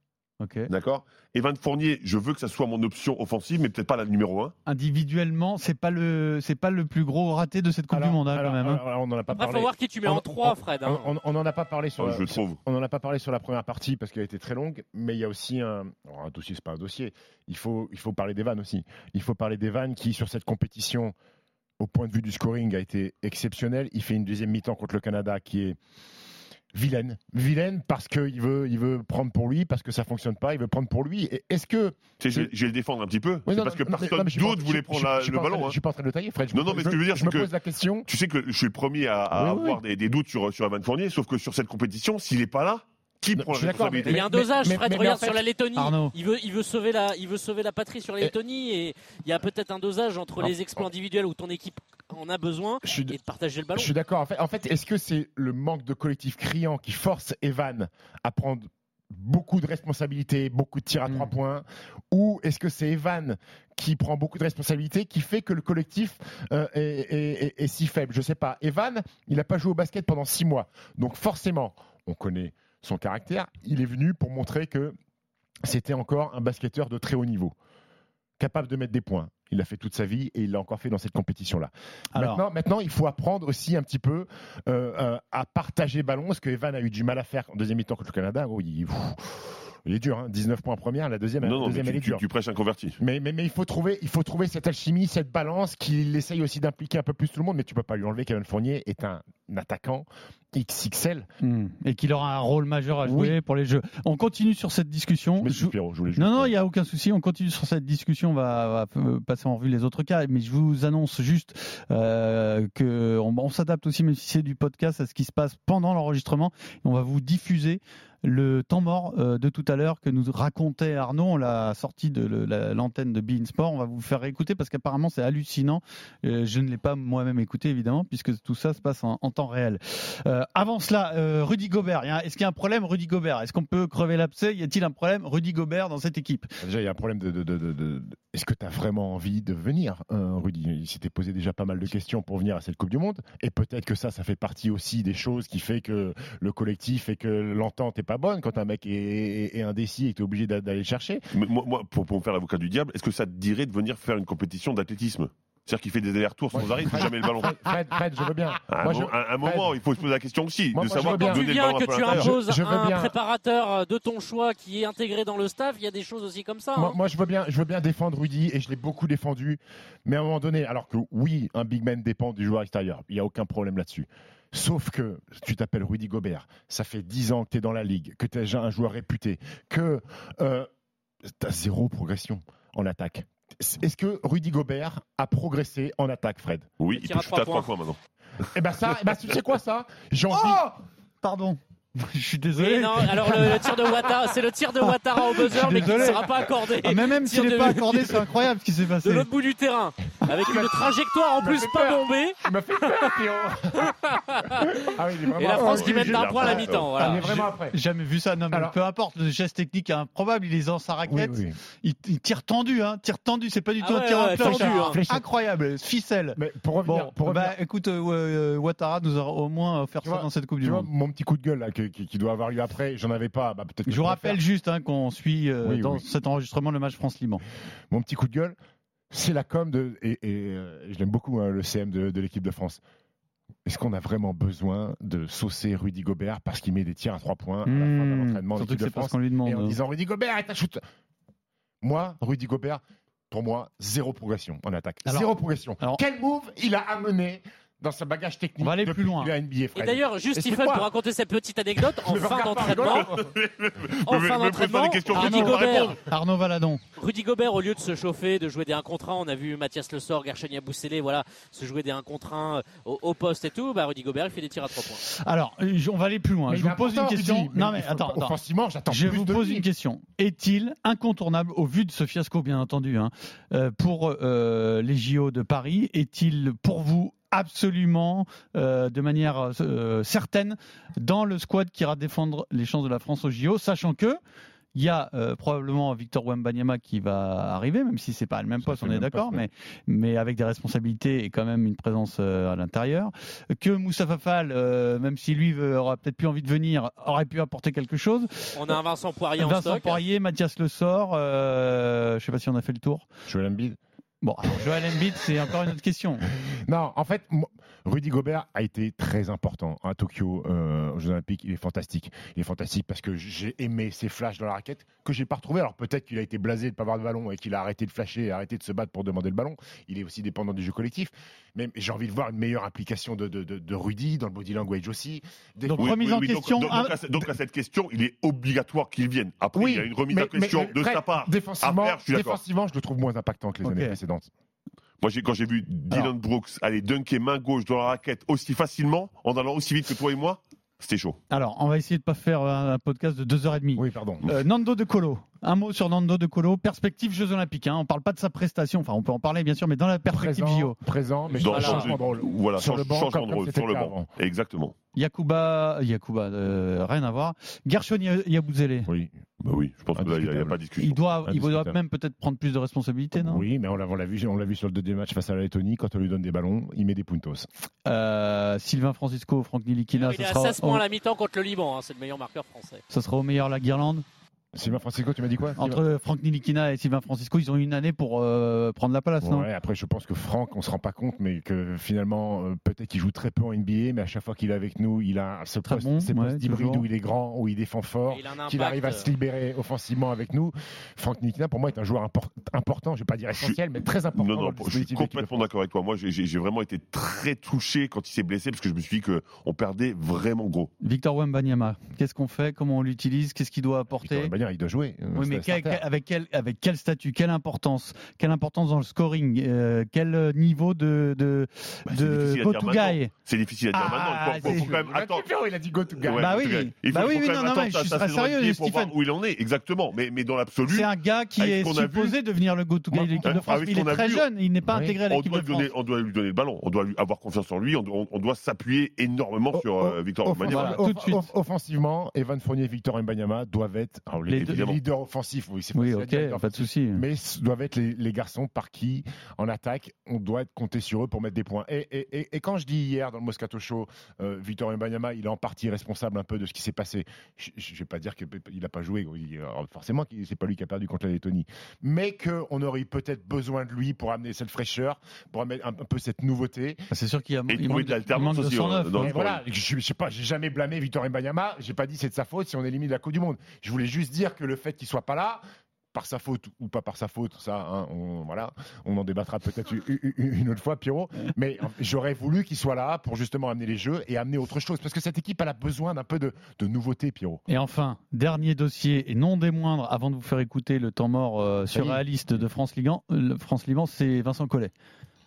Ok. D'accord Evan Fournier, je veux que ça soit mon option offensive, mais peut-être pas la numéro 1. Individuellement, c'est pas le, c'est pas le plus gros raté de cette Coupe Alors- du Monde hein, alors- quand même. hein. alors, on en a pas Après, il parlé. faut voir qui tu mets On- en 3, on- Fred. hein. On, on en a pas parlé sur. je la- trouve. On n'en a pas parlé sur la première partie parce qu'elle a été très longue, mais il y a aussi un, alors, un dossier, c'est pas un dossier. Il faut, il faut parler d'Evan aussi. Il faut parler d'Evan qui, sur cette compétition, au point de vue du scoring, a été exceptionnel. Il fait une deuxième mi-temps contre le Canada qui est vilaine. Vilaine parce qu'il veut, il veut prendre pour lui, parce que ça fonctionne pas, il veut prendre pour lui. Et Est-ce que. Tu sais, je, vais- je vais le défendre un petit peu. Oui, c'est non, parce que non, personne je d'autre voulait je- prendre je- la- je le train- ballon. Je hein. suis pas en train de le tailler, Fred. Je Non, me non, pose- mais ce que je veux dire, je me pose la question. Tu sais que je suis le premier à, à Oui, oui, avoir Des, des doutes sur, sur Evan Fournier, sauf que sur cette compétition, s'il n'est pas là, qui Non, prend je la d'accord, responsabilité Il y a un dosage, mais- Fred. mais- mais regarde en fait- sur la Lettonie. Arnaud. Il veut, il veut sauver la, il veut sauver la patrie sur la Lettonie et il y a peut-être un dosage entre les exploits individuels où ton équipe en a besoin Je suis, et de partager le ballon. Je suis d'accord. En fait, en fait est-ce que c'est le manque de collectif criant qui force Evan à prendre beaucoup de responsabilités, beaucoup de tirs à trois points, ou est-ce que c'est Evan qui prend beaucoup de responsabilités, qui fait que le collectif euh, est, est- est- est si faible? Je sais pas. Evan, il n'a pas joué au basket pendant six mois, donc forcément, on connaît son caractère. Il est venu pour montrer que c'était encore un basketteur de très haut niveau, capable de mettre des points. Il l'a fait toute sa vie et il l'a encore fait dans cette compétition-là. Alors, Maintenant, maintenant, il faut apprendre aussi un petit peu euh, euh, à partager ballon, ce que Evan a eu du mal à faire en deuxième mi-temps contre le Canada. Oh, il, il est dur, hein. 19 points en première, la deuxième, Non, non, mais deuxième elle tu, est tu- dure. tu prêches un converti. Mais, mais, mais il, faut trouver, il faut trouver cette alchimie, cette balance qu'il essaye aussi d'impliquer un peu plus tout le monde, mais tu peux pas lui enlever qu'Evan Fournier est un attaquant XXL. hmm, et qu'il aura un rôle majeur à jouer pour les Jeux. On continue sur cette discussion. Je Je- Pierrot, je Non, non, il n'y a aucun souci. On continue sur cette discussion. On va, va, euh, passer en revue les autres cas. Mais je vous annonce juste euh, qu'on on, s'adapte aussi, même si c'est du podcast, à ce qui se passe pendant l'enregistrement. On va vous diffuser le temps mort euh, de tout à l'heure que nous racontait Arnaud. L'a sorti de l'antenne de Bein Sport. On va vous faire écouter parce qu'apparemment c'est hallucinant. Euh, je ne l'ai pas moi-même écouté évidemment puisque tout ça se passe en, temps réel. Euh, avant cela, Rudy Gobert. Est-ce qu'il y a un problème Rudy Gobert? Est-ce qu'on peut crever l'abcès? Y a-t-il un problème Rudy Gobert dans cette équipe? Déjà, il y a un problème de. Est-ce que tu as vraiment envie de venir, hein, Rudy? Il s'était posé déjà pas mal de questions pour venir à cette Coupe du Monde. Et peut-être que ça, ça fait partie aussi des choses qui fait que le collectif et que l'entente est pas bonne quand un mec est, est- est indécis et que tu es obligé d'a- d'aller le chercher. Mais moi, moi, pour, pour me faire l'avocat du diable, est-ce que ça te dirait de venir faire une compétition d'athlétisme? C'est-à-dire qu'il fait des allers-retours sans arrêt, il touche jamais le ballon. Fred, Fred, je veux bien. À un, Moi, mo- je- à un moment, il faut se poser la question aussi, Moi, de moi, savoir bien. donner Tu le ballon que à tu imposes Je- je veux un bien. préparateur de ton choix qui est intégré dans le staff. Il y a des choses aussi comme ça. Moi, hein. moi, je veux bien, je veux bien défendre Rudy et je l'ai beaucoup défendu. Mais à un moment donné, alors que oui, un big man dépend du joueur extérieur, il n'y a aucun problème là-dessus. Sauf que tu t'appelles Rudy Gobert, ça fait 10 ans que tu es dans la ligue, que tu es déjà un joueur réputé, que tu as zéro progression en attaque. Est-ce que Rudy Gobert a progressé en attaque, Fred? Oui, il tir à peut shooter à trois trois points maintenant. Eh ben ça, eh ben, tu sais quoi ça? J'ai envie. Oh Pardon. Je suis désolé. Oui, non, alors le, le tir de Ouattara, c'est le tir de Ouattara au buzzer, mais qui ne sera pas accordé. Ah, mais même s'il n'est de- pas accordé, c'est incroyable ce qui s'est De passé. l'autre bout du terrain, avec une trajectoire en plus pas bombée, Tu m'as fait peur, ah oui, il est vraiment et la France Oh, qui d'un il- point à la mi-temps. Il Voilà. est vraiment après. Jamais vu ça. Non, mais Alors- peu importe, le geste technique est improbable. Il est dans sa raquette. oui. Il, il tire tendu, hein. Tire tendu. C'est pas du Ah tout un ouais, tir en ouais, tendu, hein. Incroyable. Ficelle. Mais pour revenir, Bon, pour revenir- bah, écoute, euh, euh, Ouattara nous aura au moins offert ça dans cette Coupe du Monde. mon petit coup de gueule là, que- qui, qui doit avoir lieu après, j'en avais pas. Bah, peut-être Je vous rappelle juste hein, qu'on suit euh, Oui, dans oui. cet enregistrement le match France-Liban. Mon petit coup de gueule, c'est la com de. Et, et, euh, je l'aime beaucoup, hein, le CM de, de l'équipe de France. Est-ce qu'on a vraiment besoin de saucer Rudy Gobert parce qu'il met des tirs à trois points à la fin de Surtout l'équipe que de c'est pas ce France qu'on lui demande. et en hein. disant Rudy Gobert est un shoot Moi, Rudy Gobert, pour moi, zéro progression en attaque. Alors- zéro progression. alors- Quel move il a amené dans sa bagage technique On va aller plus loin. NBA, Et d'ailleurs, juste Stephen, pour raconter cette petite anecdote, en fin d'entraînement, en fin d'entraînement, des questions, Rudy Gobert. Arnaud Valadon. Rudy Gobert, au lieu de se chauffer, de jouer des 1 contre 1, on a vu Mathias Le Sort, Gershoni Boussélé, voilà, se jouer des 1 contre 1 au, au poste et tout. Bah, Rudy Gobert, il fait des tirs à 3 points. Alors, euh, je- on va aller plus loin. Mais je vous pose une question. Non, mais attends, attends. Offensivement, j'attends Je plus vous de pose lui. une question. Est-il incontournable, au vu de ce fiasco, bien entendu, hein, euh, pour euh, les JO de Paris Est-il pour vous absolument, euh, de manière euh, certaine, dans le squad qui ira défendre les chances de la France aux JO, sachant que il y a euh, probablement Victor Wembanyama qui va arriver, même si c'est pas le même poste, on est d'accord, mais, mais avec des responsabilités et quand même une présence euh, à l'intérieur. Que Moussa Fall, euh, même si lui veut- aura peut-être plus envie de venir, aurait pu apporter quelque chose. On a un Vincent Poirier en Vincent stock. Poirier, Mathias Le Sort, euh, je sais pas si on a fait le tour. Joel Embiid. Bon, alors Joel Embiid, c'est encore une autre question. Non, en fait, Rudy Gobert a été très important à Tokyo euh, aux Jeux Olympiques. Il est fantastique. Il est fantastique parce que j'ai aimé ses flashs dans la raquette que j'ai pas retrouvé. Alors peut-être qu'il a été blasé de ne pas avoir de ballon et qu'il a arrêté de flasher, et arrêté de se battre pour demander le ballon. Il est aussi dépendant du jeu collectif. Mais j'ai envie de voir une meilleure implication de, de, de, de Rudy dans le body language aussi. Des- Donc, Oui, remise oui, en oui, question. Donc, à, ce- donc à cette question, il est obligatoire qu'il vienne. Après, il y a une remise mais- en question mais- mais de sa part. Défensivement, je suis d'accord. défensivement, je le trouve moins impactant que les années précédentes. Moi, quand j'ai vu Dylan Brooks aller dunker main gauche dans la raquette aussi facilement, en allant aussi vite que toi et moi, c'était chaud. Alors, on va essayer de pas faire un, un podcast de 2h30. Oui, pardon. Euh, Nando De Colo. Un mot sur Nando De Colo. Perspective Jeux Olympiques. Hein. On parle pas de sa prestation. Enfin, on peut en parler bien sûr, mais dans la perspective Présent, JO. présent, mais Dans- changement de rôle. Voilà, Sur change- le banc, changement comme- de rôle comme sur le banc. Exactement. Yakuba, Yakuba, euh, rien à voir. Gershon Yabouzélé. Oui. Bah oui, je pense que là, il n'y a, pas de discussion. Il doit, il doit même peut-être prendre plus de responsabilités, non? Oui, mais on l'a vu, on l'a vu sur le deuxième match face à la Lettonie. Quand on lui donne des ballons, il met des puntos. Euh, Sylvain Francisco, Franck Nilikina, il ce est à sera, 16 points au, à la mi-temps contre le Liban. hein, c'est le meilleur marqueur français. ce sera au meilleur la Guirlande? Sylvain Francisco, tu m'as dit quoi Entre Franck Nilikina et Sylvain Francisco, ils ont eu une année pour euh, prendre la place, non? Ouais, après, je pense que Franck, on se rend pas compte, mais que finalement, euh, peut-être qu'il joue très peu en NBA, mais à chaque fois qu'il est avec nous, il a ce Très poste, bon, ces ouais, postes d'hybride toujours. où il est grand, où il défend fort, qu'il arrive à se euh, libérer offensivement avec nous. Franck Nikina, pour moi, est un joueur import- important, je vais pas dire essentiel, mais très important. Non, non, je suis complètement d'accord avec toi. Moi, j'ai- vraiment été très touché quand il s'est blessé parce que je me suis dit qu'on perdait vraiment gros. Victor Wembanyama, qu'est-ce qu'on fait? Comment on l'utilise? Qu'est-ce qu'il doit apporter? Victor titulaire, il doit jouer. Euh, Oui, mais c'est un quel- starter. quel- avec, quel, avec quel statut, quelle importance, quelle importance dans le scoring, euh, quel niveau de, de, Bah, c'est de difficile à go dire to maintenant. guy C'est difficile à dire Ah, maintenant. Il faut, faut- faut c'est- quand même attendre. il a dit go to guy. Ouais, Bah go oui, to guy. oui. Il faut, Bah oui, oui, quand non, même non, mais attendre je suis saison sérieux, pour Stephen. voir où il en est, exactement. Mais, mais dans l'absolu, C'est un gars qui est supposé devenir le go-to guy de l'équipe de France. mais Il est très jeune, il n'est pas intégré à on l'équipe doit, de lui donner, France. on doit lui donner le ballon. On doit lui avoir confiance en lui. On doit, s'appuyer énormément sur euh, Victor Wembanyama. Tout de suite. off- Offensivement, Evan Fournier et Victor Mbanyama doivent être alors, les, deux. leaders offensifs. Oui, c'est Oui, pas de souci. mais ce doivent être les, les garçons par qui, en attaque, on doit être compté sur eux pour mettre des points. Et, et- et- et quand je dis hier dans le Moscato Show, euh, Victor Mbanyama, il est en partie responsable un peu de ce qui s'est passé. Je ne vais pas dire qu'il n'a pas joué. Il- alors, forcément, qu'il- c'est pas lui qui a perdu contre la Lettonie. Mais qu'on aurait peut-être besoin de lui pour amener cette fraîcheur, pour amener un, un peu cette nouveauté. C'est sûr qu'il y a Et il manque de l'alternance aussi, 109, euh, hein. voilà, je, je sais pas, j'ai jamais blâmé Victor Mbanyama. J'ai pas dit c'est de sa faute si on élimine la Coupe du Monde. Je voulais juste dire que le fait qu'il soit pas là, par sa faute ou pas par sa faute, ça, hein, on, voilà, on en débattra peut-être une autre fois, Pierrot. Mais j'aurais voulu qu'il soit là pour justement amener les jeux et amener autre chose, parce que cette équipe elle a besoin d'un peu de, de nouveauté, Pierrot. Et enfin, dernier dossier, et non des moindres, avant de vous faire écouter le temps mort euh, surréaliste de France Liban, euh, France Liban c'est Vincent Collet.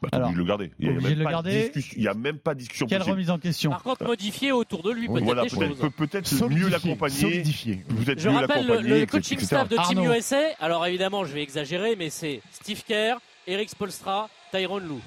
Bah, t'es Alors, obligé de le garder. Il y a même pas discussion- Il n'y a même pas de discussion Quelle possible. remise en question Par contre, modifier autour de lui, peut-être Voilà, des peut-être choses. peut- peut-être mieux l'accompagner. Je mieux rappelle le, l'accompagner, le etc., coaching etc. staff de Team. USA. Alors évidemment, je vais exagérer, mais c'est Steve Kerr, Eric Spolstra, Tyrone Lou.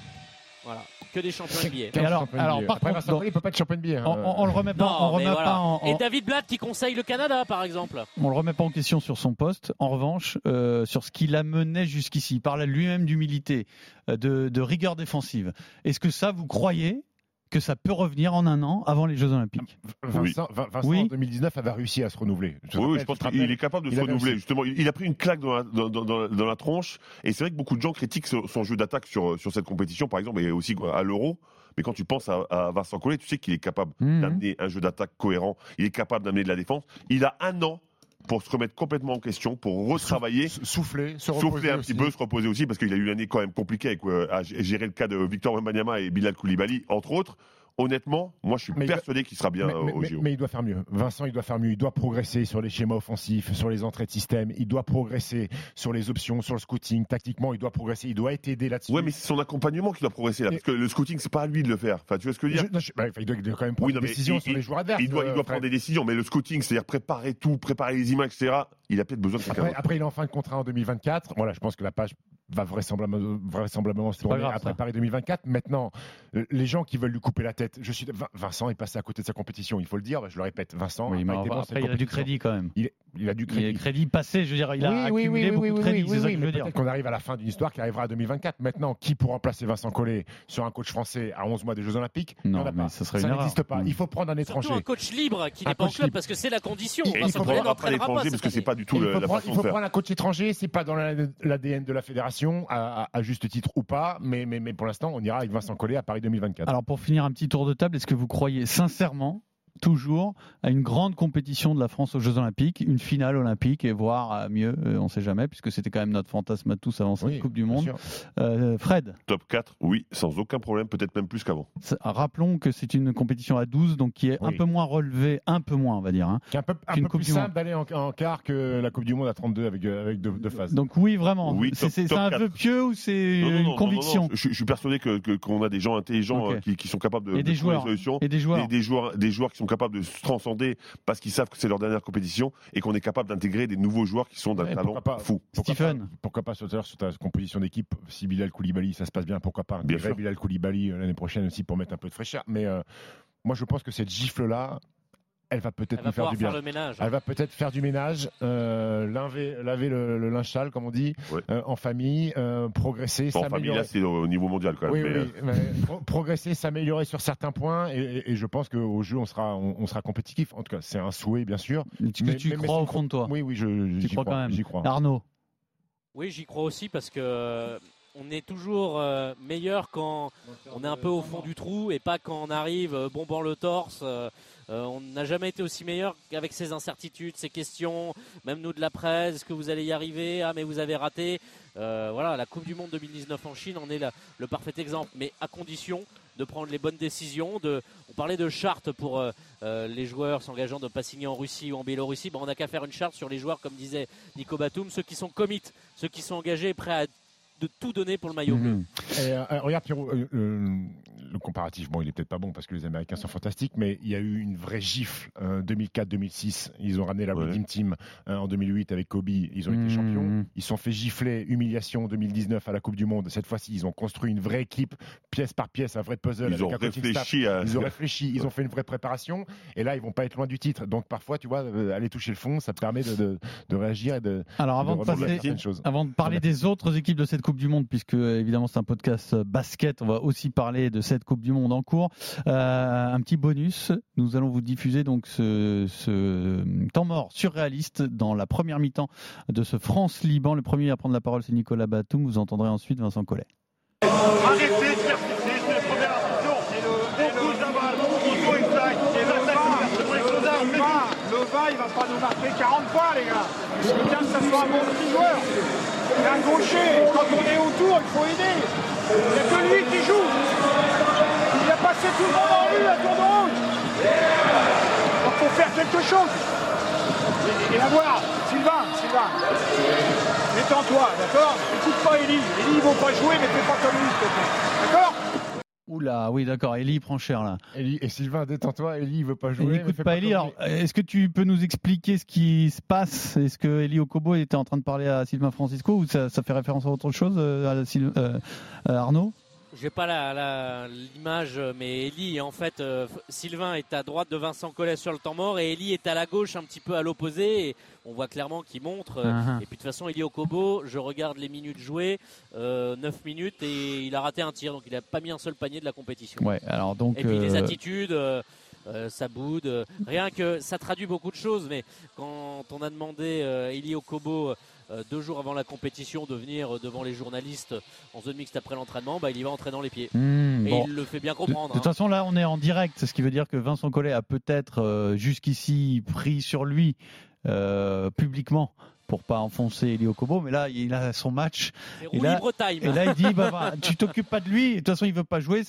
Voilà, que des champions NBA. Et alors- alors, NBA. par Après, contre, Vincent Collet, il peut pas être champion de bière. on, on- on le remet pas, on Non, mais remet voilà. pas en, Et en- David Blatt qui conseille le Canada, par exemple. on le remet pas en question sur son poste. En revanche, euh, sur ce qu'il a mené jusqu'ici, il parlait lui-même d'humilité, euh, de, de rigueur défensive. Est-ce que ça, vous croyez que ça peut revenir en un an avant les Jeux Olympiques Vincent, Vin- Vincent, Oui. en 2019 avait réussi à se renouveler. Je Oui, oui, rappelle, je pense qu'il est capable de il se renouveler. Justement, il a pris une claque dans la, dans, dans- dans- dans la tronche. Et c'est vrai que beaucoup de gens critiquent son, jeu d'attaque sur, sur cette compétition, par exemple, et aussi à l'Euro. Mais quand tu penses à, à Vincent Collet, tu sais qu'il est capable Mhm. d'amener un jeu d'attaque cohérent. Il est capable d'amener de la défense. Il a un an pour se remettre complètement en question, pour retravailler. Souffler, se reposer Souffler un aussi. petit peu, se reposer aussi, parce qu'il a eu une année quand même compliquée avec, euh, à gérer le cas de Victor Wembanyama et Bilal Koulibaly, entre autres. Honnêtement, moi je suis Mais persuadé qu'il sera bien mais, euh, au mais- JO. mais il doit faire mieux. Vincent, il doit faire mieux. Il doit progresser sur les schémas offensifs, sur les entrées de système. Il doit progresser sur les options, sur le scouting. Tactiquement, il doit progresser. Il doit être aidé là-dessus. Ouais, mais c'est son accompagnement qui doit progresser là, parce que le scouting, c'est pas à lui de le faire. Enfin, tu vois ce que je veux Je- dire non, je- bah, il, doit, quand même prendre Oui, non, des décisions il- sur les joueurs adverses. il doit, il euh, doit Fred. prendre des décisions, mais le scouting, c'est-à-dire préparer tout, préparer les images, etc. Il a peut-être besoin de Après, après, il est en fin de contrat en 2024. Voilà, je pense que la page va vraisemblablement, vraisemblablement se tourner grave, après ça. Paris 2024. Maintenant, euh, les gens qui veulent lui couper la tête, je suis Vin- Vincent est passé à côté de sa compétition, il faut le dire. Je le répète, Vincent. Oui, a été bon après, il a du crédit quand même. Il, il a du Il a crédit. du crédit passé, je veux dire, il a oui, oui, accumulé oui, beaucoup oui, de crédit, oui, c'est ça que je veux dire. Peut-être qu'on arrive à la fin d'une histoire qui arrivera à 2024. Maintenant, qui pour remplacer Vincent Collet sur un coach français à 11 mois des Jeux Olympiques? Non, mais pas. ça erreur. n'existe pas. Il faut prendre un étranger. Surtout un coach libre qui Un n'est pas en club, libre. parce que c'est la condition. Il faut prendre l'étranger, cette parce que c'est pas du tout la façon il faut prendre un coach étranger, c'est pas dans la- l'ADN de la fédération, à, à- juste titre ou pas, mais, mais, mais pour l'instant, on ira avec Vincent Collet à Paris 2024. Alors pour finir un petit tour de table, est-ce que vous croyez sincèrement toujours à une grande compétition de la France aux Jeux Olympiques, une finale olympique et voire euh, mieux, euh, on ne sait jamais, puisque c'était quand même notre fantasme à tous avant cette Oui, Coupe du Monde. Euh, Fred, Top 4, oui, sans aucun problème, peut-être même plus qu'avant. rappelons que c'est une compétition à 12, donc qui est un peu moins relevée, un peu moins on va dire. hein. C'est un peu, un Qu'une peu Coupe plus simple d'aller en, en quart que la Coupe du Monde à 32 avec, avec deux, deux phases. Donc oui, vraiment. Oui, c'est un vœu pieux ou c'est non, une non, non, conviction? non, Je, je suis persuadé que que- qu'on a des gens intelligents qui, qui sont capables de, Et trouver des solutions. Et des joueurs. Des, des joueurs, des joueurs qui sont capables de se transcender parce qu'ils savent que c'est leur dernière compétition et qu'on est capable d'intégrer des nouveaux joueurs qui sont d'un talent pas- fou. Pourquoi Stephen. pas, pourquoi pas sur, sur ta composition d'équipe, si Bilal Koulibaly, ça se passe bien, pourquoi pas Bien. Bilal Koulibaly euh, l'année prochaine aussi pour mettre un peu de fraîcheur. Mais euh, moi, je pense que cette gifle-là, elle va peut-être nous faire du bien. faire le ménage. Elle va peut-être faire du ménage, euh, laver, laver le, le linge sale, comme on dit, Ouais. euh, en famille, euh, progresser, Bon, en famille, s'améliorer. là, c'est au niveau mondial quand même. Oui, mais, oui, euh, mais pro- progresser, s'améliorer sur certains points, et, et- et je pense qu'au jeu, on sera, on, on sera compétitif. En tout cas, c'est un souhait, bien sûr. Mais- tu mais- crois au fond de toi? Oui, oui, je, j'y crois crois, quand même J'y crois. Arnaud? Oui, j'y crois aussi parce que on est toujours meilleur quand on est un peu au fond du trou et pas quand on arrive bombant le torse. Euh, on n'a jamais été aussi meilleur qu'avec ces incertitudes, ces questions, même nous de la presse, est-ce que vous allez y arriver? Ah mais vous avez raté. Euh, voilà, la Coupe du Monde 2019 en Chine en est le parfait exemple, mais à condition de prendre les bonnes décisions. On parlait de charte pour euh, les joueurs s'engageant de ne pas signer en Russie ou en Biélorussie. On n'a qu'à faire une charte sur les joueurs, comme disait Nico Batum, ceux qui sont commit, ceux qui sont engagés prêts à de tout donner pour le maillot bleu. Mhm. Et, euh, regarde Pierrot, euh, euh, le comparatif, bon, il est peut-être pas bon parce que les Américains sont fantastiques, mais il y a eu une vraie gifle euh, 2004-2006. Ils ont ramené la Ouais. Dream Team euh, en 2008 avec Kobe. Ils ont Mhm. été champions. Ils se sont fait gifler, humiliation en 2019 à la Coupe du Monde. Cette fois-ci, ils ont construit une vraie équipe, pièce par pièce, un vrai puzzle. Ils avec ont un réfléchi à. Ils ont réfléchi, ils ont fait une vraie préparation, et là ils vont pas être loin du titre. Donc parfois, tu vois, euh, aller toucher le fond, ça te permet de, de- de réagir et de, Alors avant de, passer, avant de parler des autres équipes de cette Coupe du Monde, puisque évidemment c'est un podcast euh, basket, on va aussi parler de cette Coupe du Monde en cours. Euh, un petit bonus, nous allons vous diffuser donc ce, ce temps mort surréaliste dans la première mi-temps de ce France-Liban. Le premier à prendre la parole c'est Nicolas Batum, vous entendrez ensuite Vincent Collet. Arrêtez de faire c'est les premières intentions. Beaucoup d'aval, beaucoup trop exact. Et l'attaque, c'est pour les closards. Lova, il va pas nous marquer 40 points, les gars. Il faut bien que ça soit un bon petit joueur. C'est un gaucher. Quand on est autour, il faut aider. Il n'y a que lui qui joue. Il a passé tout le monde en rue à tour de route. Donc, faut faire quelque chose. Et, la voir, Sylvain, Sylvain. Détends-toi, d'accord? Écoute pas Eli. Eli, ils vont pas jouer, mais fais pas comme lui, s'il te plaît. D'accord? Oula, oui d'accord, Eli prend cher là. Eli- et Sylvain, détends-toi, Eli il veut pas jouer. n'écoute pas comme Alors, est-ce que tu peux nous expliquer ce qui se passe? Est-ce que Eli Okobo était en train de parler à Sylvain Francisco ou ça, ça fait référence à autre chose, euh, à Syl- euh, à Arnaud? J'ai pas la- la- l'image, mais Eli, en fait, euh, Sylvain est à droite de Vincent Collet sur le temps mort et Eli est à la gauche, un petit peu à l'opposé. Et on voit clairement qu'il montre. euh, ah. Et puis de toute façon, Eli Okobo, je regarde les minutes jouées, euh, 9 minutes et il a raté un tir, donc il a pas mis un seul panier de la compétition. Ouais, alors donc. Et puis les euh, attitudes, euh, ça boude. rien que ça traduit beaucoup de choses, mais quand on a demandé euh, Eli Okobo euh, deux jours avant la compétition de venir devant les journalistes en zone mixte après l'entraînement, bah, il y va entraînant les pieds. hmm, Et bon. il le fait bien comprendre. de toute hein. façon, là, on est en direct, ce qui veut dire que Vincent Collet a peut-être euh, jusqu'ici pris sur lui euh, publiquement pour pas enfoncer Eli Okobo, mais là, il a son match. Et là-. Et là, il dit, bah, bah, tu t'occupes pas de lui. De toute façon, il veut pas jouer.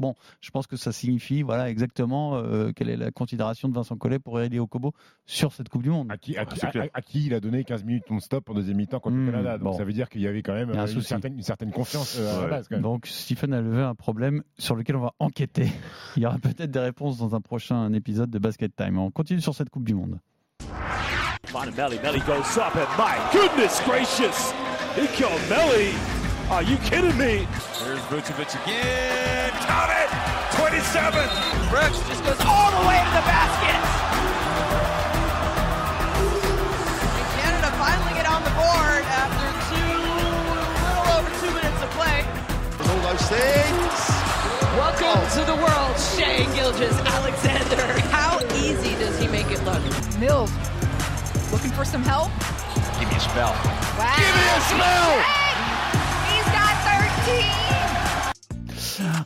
Bon, je pense que ça signifie, voilà, exactement euh, quelle est la considération de Vincent Collet pour Eli Okobo sur cette Coupe du Monde. À qui, à, Ah, qui- c'est clair. à- à qui il a donné 15 minutes non-stop en deuxième mi-temps contre Hmm, le Canada? Donc bon. ça veut dire qu'il y avait quand même Il y a un euh, une, certaine, une certaine confiance euh, à la Ouais. base. Quand même. Donc, Stephen a levé un problème sur lequel on va enquêter. Il y aura peut-être des réponses dans un prochain épisode de Basket Time. On continue sur cette Coupe du Monde. Melly, Melly goes up, and my goodness gracious, he killed Melly. Are you kidding me? There's Vucevic again. Count it! 27. Brooks just goes all the way to the basket. And Canada finally get on the board after two, little over two minutes of play. All those things. Welcome to the world, Shea Gilgis Alexander. How easy does he make it look? Mills, looking for some help? Give me a spell. Wow. Give me a smell! He's got 13!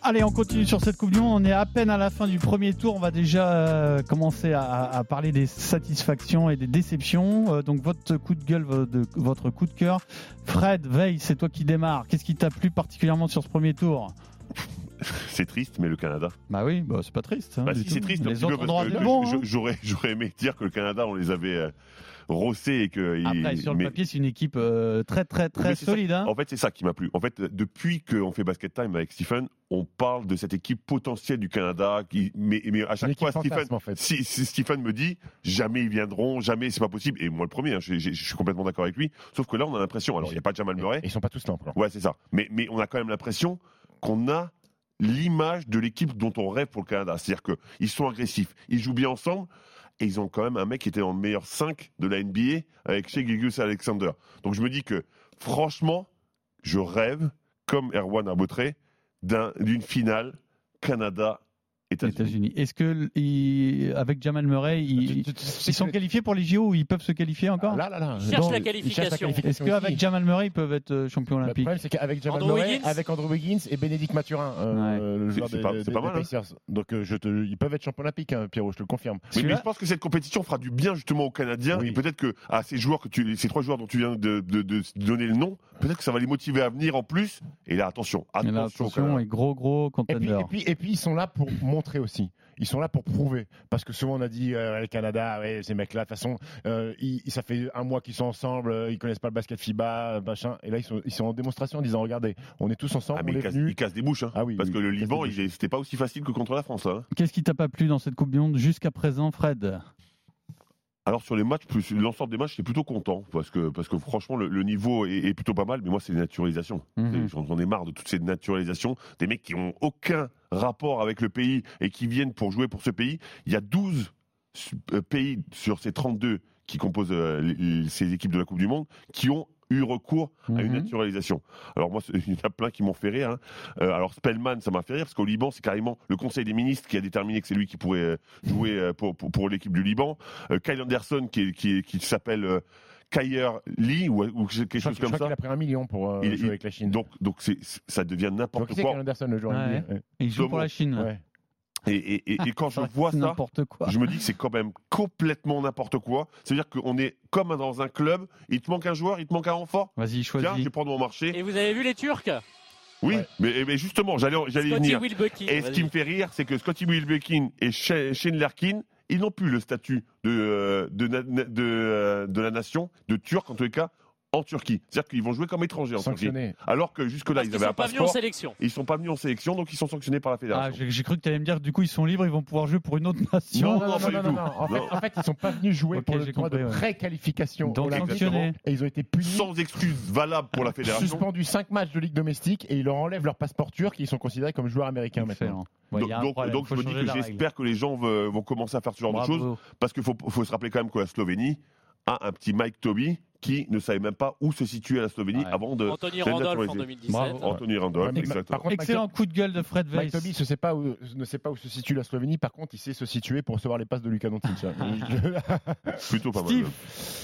Allez, on continue sur cette Coupe du Monde. On est à peine à la fin du premier tour. On va déjà euh, commencer à, à parler des satisfactions et des déceptions. Euh, donc, votre coup de gueule, de- votre coup de cœur. Fred, Veille, c'est toi qui démarre. Qu'est-ce qui t'a plu particulièrement sur ce premier tour? C'est triste, mais le Canada. Bah oui, bah, c'est pas triste. hein, Bah si, c'est triste. Les autres peu, parce que bon. hein. J'aurais j'aurais aimé dire que le Canada, on les avait rossés et que. Après, ils- sur le mais- papier, c'est une équipe euh, très, très, très ça- solide. hein. En fait, c'est ça qui m'a plu. En fait, depuis qu'on fait Basket Time avec Stephen, on parle de cette équipe potentielle du Canada. Qui, mais, mais à chaque fois, Stephen, fantasme, en fait. si, si Stephen me dit jamais ils viendront, jamais c'est pas possible. Et moi, le premier, hein, je, je- je suis complètement d'accord avec lui. Sauf que là, on a l'impression. Alors, il n'y a pas Jamal Murray. Ils sont pas tous là encore. Ouais, c'est ça. Mais, mais on a quand même l'impression qu'on a l'image de l'équipe dont on rêve pour le Canada. C'est-à-dire qu'ils sont agressifs, ils jouent bien ensemble, et ils ont quand même un mec qui était le meilleur 5 de la NBA avec Shea Gilgeous Alexander. Donc je me dis que, franchement, je rêve, comme Erwan Arbotré, d'un- d'une finale États-Unis. Est-ce que il- avec Jamal Murray, ils, ils sont qualifiés pour les JO ou ils peuvent se qualifier encore Là, là, là. Ils cherchent Donc, la ils cherchent qualification. Est-ce qu'avec Jamal Murray, ils peuvent être euh, champions Le olympiques problème, c'est qu'avec Jamal Andrew Murray, Wiggins avec Andrew Wiggins et Bénédicte Mathurin, euh, le C'est- joueur c'est des, pas- des- des mal, hein. Pacers. Donc, euh, je te, ils peuvent être champions olympiques, hein, Pierrot, je te le confirme. Oui, mais je pense que cette compétition fera du bien justement aux Canadiens Oui. et peut-être que à ces joueurs que tu, ces trois joueurs dont tu viens de, de- de donner le nom, peut-être que ça va les motiver à venir en plus. Et là, attention, là, attention. attention, Canada. et gros gros Et puis, contender. et, puis, et puis, ils sont là pour montrer aussi. Ils sont là pour prouver. Parce que souvent, on a dit, euh, le Canada, ouais, ces mecs-là, de toute façon, euh, ils- ça fait un mois qu'ils sont ensemble, euh, ils connaissent pas le basket FIBA, machin. Et là, ils sont, ils sont en démonstration en disant, regardez, on est tous ensemble, Ah, mais on ils est cassent, venus. ils cassent des bouches, hein. Ah oui, parce oui, que le Liban, c'était pas aussi facile que contre la France. hein. Qu'est-ce qui t'a pas plu dans cette Coupe du Monde jusqu'à présent, Fred? Alors sur les matchs, plus l'ensemble des matchs, j'étais plutôt content parce que parce que franchement le, le niveau est, est plutôt pas mal. Mais moi, c'est les naturalisations. Mhm. J'en ai marre de toutes ces naturalisations, des mecs qui ont aucun rapport avec le pays et qui viennent pour jouer pour ce pays. Il y a 12 su- euh, pays sur ces 32 qui composent euh, ces équipes de la Coupe du Monde qui ont eu recours à une Mhm. naturalisation. Alors moi, il y en a plein qui m'ont fait rire. hein. Euh, alors Spellman, ça m'a fait rire parce qu'au Liban, c'est carrément le Conseil des ministres qui a déterminé que c'est lui qui pourrait euh, jouer euh, pour, pour, pour l'équipe du Liban. Euh, Kyle Anderson, qui, qui, qui s'appelle euh, Kyer Lee ou, ou quelque chose je comme crois ça. qu'il a pris un million pour euh, Il- jouer il- avec la Chine. Donc, donc ça devient n'importe quoi. Kyle Anderson, le joueur Ouais. NBA, ouais. Et il joue pour la Chine. Ouais. Et, et- et- et quand je vois ça, N'importe quoi. je me dis que c'est quand même complètement n'importe quoi. C'est-à-dire qu'on est comme dans un club, il te manque un joueur, il te manque un renfort. Vas-y, Tiens, je choisis. vais prendre mon marché. Et vous avez vu les Turcs? Oui, Ouais. mais, mais justement, j'allais, j'allais venir. Wilbekin. Et ce qui me fait rire, c'est que Scotty Wilbekin et Sha- Shane Larkin, ils n'ont plus le statut de, euh, de, euh, de la nation, de Turc en tous les cas, en Turquie. C'est-à-dire qu'ils vont jouer comme étrangers en Turquie. Sanctionné. Alors que jusque-là, ils qu'ils avaient sont un pas venus en passeport. sélection. Ils sont pas venus en sélection, donc ils sont sanctionnés par la Ah, fédération. j'ai j'ai cru que tu allais me dire du coup ils sont libres, ils vont pouvoir jouer pour une autre nation. non, non, non, pas non, du non, tout. non. En, fait, en fait, ils sont pas venus jouer pour le tournoi de pré-qualification sanctionnés. Et ils ont été punis. Sans excuse valable pour la fédération. Suspendu 5 matchs de Ligue domestique et ils leur enlèvent leur passeport turc et ils sont considérés comme joueurs américains maintenant. Ouais, donc, donc- je me dis que j'espère que les gens vont commencer à faire ce genre de choses. Parce qu'il faut, faut se rappeler quand même que la Slovénie a un petit Mike Toby qui ne savait même pas où se situait la Slovénie Ouais. avant de. Anthony Randolph en naturalisé. 2017. Bravo. Anthony Randolph, Ouais, mais exactement. par contre, Mike Excellent coup de gueule de Fred Mike Weiss. Toby ne sait, pas où, ne sait pas où se situe la Slovénie, par contre il sait se situer pour recevoir les passes de Lucas Doncic. Plutôt pas mal. Steve,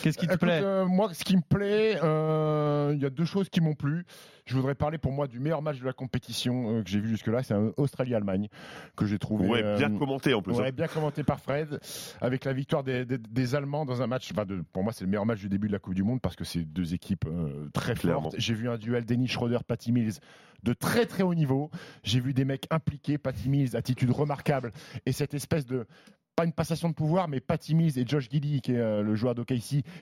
qu'est-ce qui te plaît euh, Moi, ce qui me plaît, euh, il y a deux choses qui m'ont plu. Je voudrais parler pour moi du meilleur match de la compétition euh, que j'ai vu jusque-là, c'est un Australie-Allemagne que j'ai trouvé. Ouais, euh, bien commenté en plus. Ouais, hein. bien commenté par Fred, avec la victoire des, des- des Allemands dans un match. enfin, de- pour moi, c'est le meilleur match du début de la Coupe du Monde parce que c'est deux équipes euh, très Clairement. fortes. J'ai vu un duel Dennis Schroeder, Patty Mills de très très haut niveau. J'ai vu des mecs impliqués, Patty Mills, attitude remarquable et cette espèce de pas une passation de pouvoir, mais Patty Mills et Josh Giddy, qui est euh, le joueur d'OKC,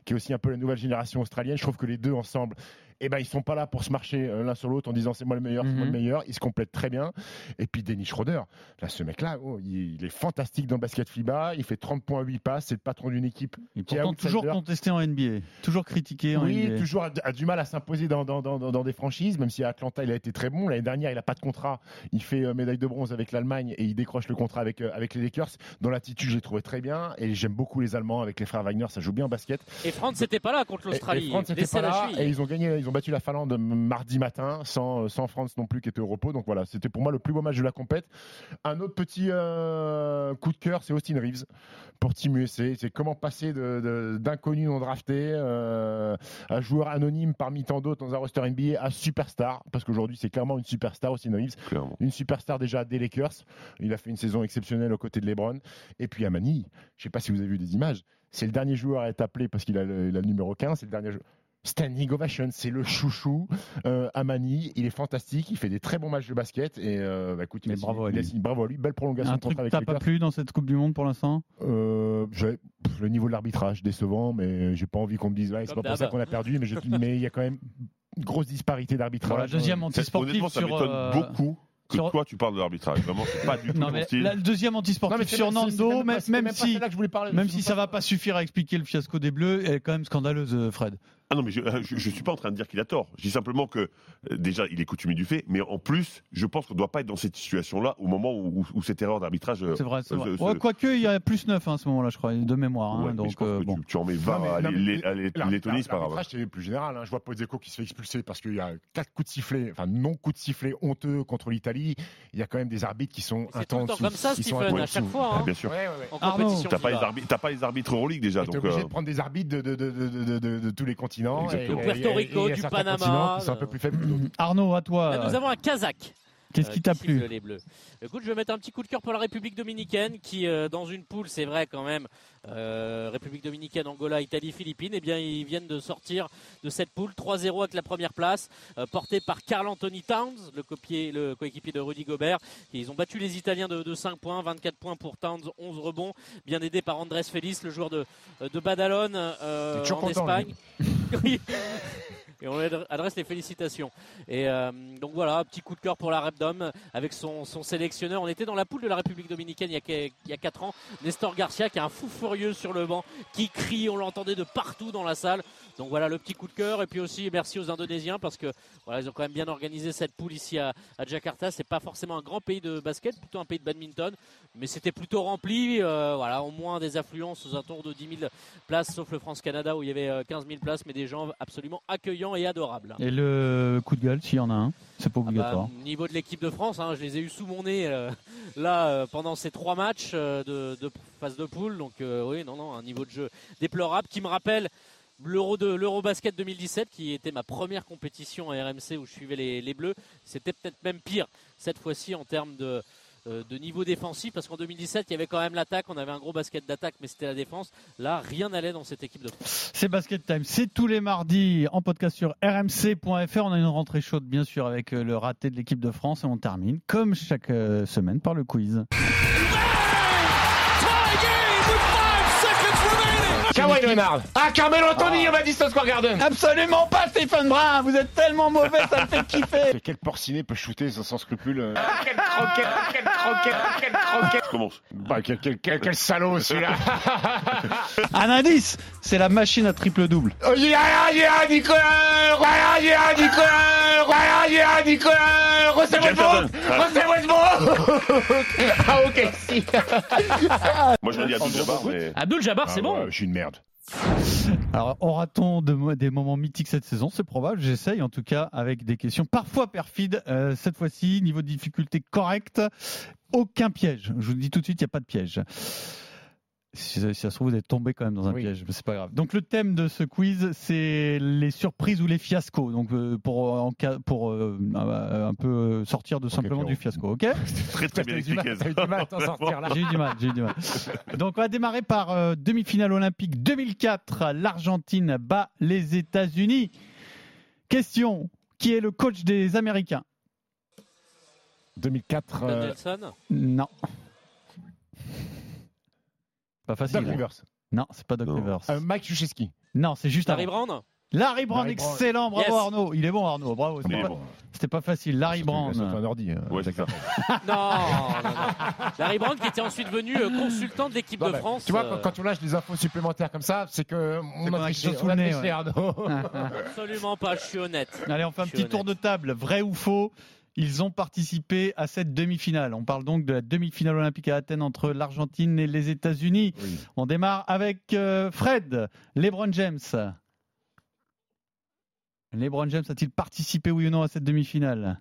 qui est aussi un peu la nouvelle génération australienne. Je trouve que les deux ensemble, eh ben, ils sont pas là pour se marcher euh, l'un sur l'autre en disant c'est moi le meilleur, c'est moi le Mhm. meilleur. Ils se complètent très bien. Et puis Dennis Schroeder, là, ce mec-là, oh, il, il est fantastique dans le basket FIBA. Il fait 30 points, 8 passes. C'est le patron d'une équipe Et qui est pourtant, toujours contesté en NBA. Toujours critiqué en Oui, NBA. toujours a, a du mal à s'imposer dans, dans, dans, dans- dans des franchises, même si à Atlanta il a été très bon. L'année dernière, il n'a pas de contrat. Il fait euh, médaille de bronze avec l'Allemagne et il décroche le contrat avec, euh, avec les Lakers. Dans l'attitude, j'ai trouvé très bien. Et j'aime beaucoup les Allemands avec les frères Wagner. Ça joue bien au basket. Et France n'était pas là contre Et- Et, l'Australie. France n'était pas là et ils ont gagné, ils ont battu la Finlande mardi matin sans, sans France non plus qui était au repos. Donc voilà, c'était pour moi le plus beau match de la compète. Un autre petit euh, coup de cœur, c'est Austin Reeves pour Team USA. C'est comment passer d'inconnu non drafté euh, à joueur anonyme parmi tant d'autres dans un roster NBA à superstar parce qu'aujourd'hui c'est clairement une superstar Austin Reeves. Clairement. Une superstar déjà des Lakers. Il a fait une saison exceptionnelle aux côtés de LeBron. Et puis à Manille, je sais pas si vous avez vu des images. C'est le dernier joueur à être appelé parce qu'il a, a le numéro 15. C'est le dernier joueur. Standing ovation, c'est le chouchou euh, à Manille. Il est fantastique. Il fait des très bons matchs de basket. Et euh, bah, écoute, il bravo à lui. bravo à lui. Belle prolongation Un de truc contrat que avec t'as pas plu dans cette Coupe du Monde pour l'instant? Euh, le niveau de l'arbitrage décevant, mais j'ai pas envie qu'on me dise ouais, c'est pas pour ça qu'on a perdu, mais je- mais il y a quand même une grosse disparité d'arbitrage. Voilà, deuxième anti-sportif Honnêtement, ça sur. m'étonne euh, beaucoup que sur- toi tu parles de l'arbitrage. Vraiment, c'est pas du tout Non, mon mais style. là, le deuxième Non, mais anti-sportif c'est sur Nando, même si, même si ça va pas suffire à expliquer le fiasco des Bleus, elle est quand même scandaleuse, Fred. Ah non, mais je, je suis pas en train de dire qu'il a tort. Je dis simplement que euh, déjà, il est coutumier du fait, mais en plus, je pense qu'on ne doit pas être dans cette situation-là au moment où, où cette erreur d'arbitrage. euh, C'est vrai, c'est euh, vrai. se- Ouais, Quoique, il y a plus 9 à ce moment-là, je crois, de mémoire. hein, Ouais, donc, je pense euh, que bon. tu, tu en mets 20 Non, mais- à Lettonie, c'est pas grave. L'arbitrage, c'est plus général. hein. Je vois Pozzecco qui se fait expulser parce qu'il y a quatre coups de sifflet, enfin non coups de sifflet honteux contre l'Italie. Il y a quand même des arbitres qui sont un C'est comme ça, Stephen, à chaque fois. hein. Bien sûr. Ouais, ouais, ouais. En Arnaud, compétition. T'as pas, les arbitres- t'as pas les arbitres Euroleague déjà. T'es obligé de prendre des arbitres de tous les continents. Et- Puerto Rico, du Panama, sont un peu plus d'autres. Arnaud, à toi. Là, nous avons un Kazakh. Qu'est-ce euh, qui t'a siffle plu Les Bleus. Écoute, je vais mettre un petit coup de cœur pour la République dominicaine qui, euh, dans une poule, c'est vrai quand même, euh, République dominicaine, Angola, Italie, Philippines, eh bien, ils viennent de sortir de cette poule 3-0 avec la première place, euh, portée par Carl Anthony Towns, le, copier- le coéquipier de Rudy Gobert. Et ils ont battu les Italiens de, de 5 points, 24 points pour Towns, 11 rebonds, bien aidé par Andrés Félix, le joueur de, de Badalone euh, en content, Espagne. えっ? Et on lui adresse les félicitations. Et euh, donc voilà, petit coup de cœur pour la Repdom avec son, sélectionneur. On était dans la poule de la République dominicaine il y, a, que- il y a 4 ans. Nestor Garcia qui est un fou furieux sur le banc, qui crie, on l'entendait de partout dans la salle. Donc voilà le petit coup de cœur. Et puis aussi merci aux Indonésiens parce que voilà, ils ont quand même bien organisé cette poule ici à, à Jakarta. C'est pas forcément un grand pays de basket, plutôt un pays de badminton. Mais c'était plutôt rempli. Euh, voilà, au moins des affluences aux alentours de 10 000 places, sauf le France-Canada où il y avait euh, 15 000 places, mais des gens absolument accueillants et adorables. Et le coup de gueule, s'il y en a un, c'est pas Ah bah, obligatoire. au niveau de l'équipe de France, hein, je les ai eu sous mon nez euh, là euh, pendant ces trois matchs euh, de, de phase de poule. Donc oui, non, non, un niveau de jeu déplorable qui me rappelle l'Euro de l'Eurobasket 2017, qui était ma première compétition à RMC où je suivais les, les Bleus. C'était peut-être même pire cette fois-ci en termes de de niveau défensif parce qu'en 2017 il y avait quand même l'attaque on avait un gros basket d'attaque mais c'était la défense là rien n'allait dans cette équipe de France C'est Basket Time, c'est tous les mardis en podcast sur rmc.fr. On a une rentrée chaude, bien sûr, avec euh, le raté de l'équipe de France et on termine, comme chaque euh, semaine, par le quiz. Ah, Carmelo Anthony au Madison Square Garden. Absolument pas, Stephen Brun Vous êtes tellement mauvais, ça me fait kiffer. Quel porciné peut shooter sans, sans scrupule euh Quelle croquette, quelle croquette, quelle croquette Je commence. bah, quel, quel, quel, quel salaud celui-là. Un indice C'est la machine à triple-double. Oh, yeah, yeah, Nicolas Yeah, yeah, Nicolas Yeah, yeah, Nicolas Russell Westbrook. Russell Westbrook Ah, ok, si. Moi, je me dis Abdul Jabbar, mais. Abdul Jabbar c'est Ah, bon. Je suis une merde. Alors, aura-t-on des moments mythiques cette saison? C'est probable, j'essaye en tout cas, avec des questions parfois perfides. Euh, cette fois-ci, niveau de difficulté correct, aucun piège. Je vous le dis tout de suite, il n'y a pas de piège. Si, si ça se trouve, vous êtes tombé quand même dans un Oui. piège, mais c'est pas grave. Donc le thème de ce quiz, c'est les surprises ou les fiascos. Donc euh, pour, en cas- pour euh, un peu euh, sortir de simplement du Pierrot. fiasco, ok? Très, très bien T'as eu du mal- expliqué. t'as eu du mal à t'en sortir là. J'ai eu du mal, j'ai eu du mal. Donc on va démarrer par euh, demi-finale olympique 2004. L'Argentine bat les États-Unis. Question qui est le coach des Américains? 2004. Ben euh, Nelson Non. Pas facile. Doc. Rivers. Non, c'est pas Doc Non. Rivers. Euh, Mike Krzyzewski. Non, c'est juste Larry avant. Brown Larry Brown, Larry Brown. excellent, bravo Yes. Arnaud. Il est bon Arnaud, bravo. C'était Mais pas, bon. c'était pas facile. Larry Brown. sauté un ordi. hein. Ouais, c'est ça. Non, non, non. Larry Brown qui était ensuite venu euh, consultant de l'équipe Non, de mais France. Tu vois, euh, quand, quand on lâche des infos supplémentaires comme ça, c'est que on qu'on a a triché, quelque chose sous on a le nez, triché, ouais. Arnaud. Absolument pas, je suis honnête. Allez, on fait un Je petit tour de table. Vrai ou faux Ils ont participé à cette demi-finale. On parle donc de la demi-finale olympique à Athènes entre l'Argentine et les États-Unis. Oui. On démarre avec euh, Fred, LeBron James. LeBron James a-t-il participé oui ou non à cette demi-finale?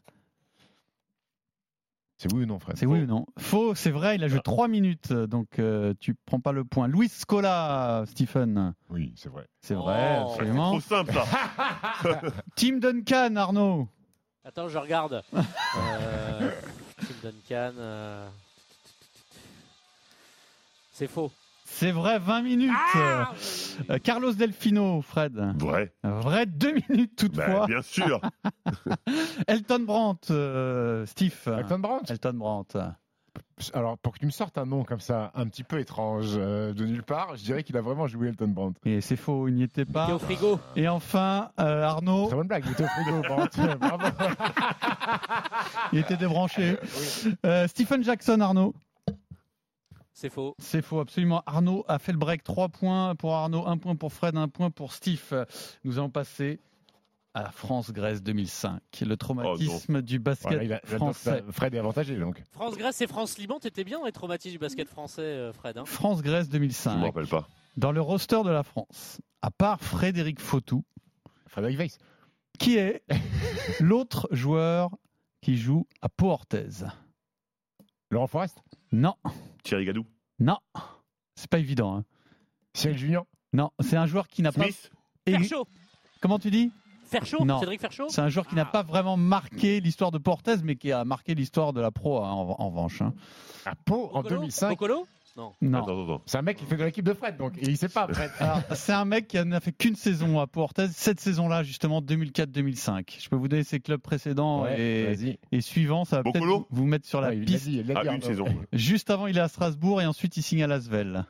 C'est oui ou non, Fred? C'est oui ou non Faux, c'est vrai, il a joué 3 minutes, donc euh, tu prends pas le point. Luis Scola, Stephen. Oui, c'est vrai. C'est vrai, Oh. absolument. Trop simple, ça. Tim Duncan, Arnaud. Attends, je regarde. Euh, Tim Duncan. euh, C'est faux. C'est vrai, 20 minutes. Ah Euh, Carlos Delfino, Fred. Vrai. Vrai, 2 minutes toutefois. Bah, bien sûr. Elton Brandt, euh, Steve. Elton Brandt Elton Brandt. Alors, pour que tu me sortes un nom comme ça, un petit peu étrange euh, de nulle part, je dirais qu'il a vraiment joué Elton Brandt. Et c'est faux, il n'y était pas. au frigo. Et enfin, euh, Arnaud, Très bonne blague, il était au frigo, Brandt. Bravo. il était débranché. Euh, Stephen Jackson, Arnaud. C'est faux. C'est faux, absolument. Arnaud a fait le break. 3 points pour Arnaud, 1 point pour Fred, 1 point pour Steve. Nous allons passer à la France-Grèce 2005. Le traumatisme du basket Voilà, il a- il a- français. Fred est avantagé donc. France-Grèce et France-Liban, t'étais bien dans les traumatismes du basket français, euh, Fred. hein France-Grèce Je 2005. me rappelle pas. Dans le roster de la France, à part Frédéric Fautou, Frédéric Weiss. qui est l'autre joueur qui joue à Pau Orthez Laurent Forest? Non, Thierry Gadou? non, c'est pas évident. hein. Cyril Junior? Non, c'est un joueur qui n'a pas. Smith? Comment tu dis? Ferchaud Non. Cédric Ferchaud C'est un joueur qui n'a pas vraiment marqué l'histoire de Portez, mais qui a marqué l'histoire de la pro hein, en, en revanche. hein. À Pau en Bocolo 2005. Bocolo Non. Non. Attends. C'est un mec qui fait de l'équipe de Fred donc. Il sait pas Fred. C'est un mec qui n'a fait qu'une saison à Pau Orthez, cette saison-là, justement 2004-2005. Je peux vous donner ses clubs précédents Ouais, et, suivants. Ça va peut-être vous- mettre sur la Ouais, il l'a piste. dit, il l'a Ah, dit, une Arnaud. saison. Juste avant, il est à Strasbourg et ensuite il signe à Lasvel.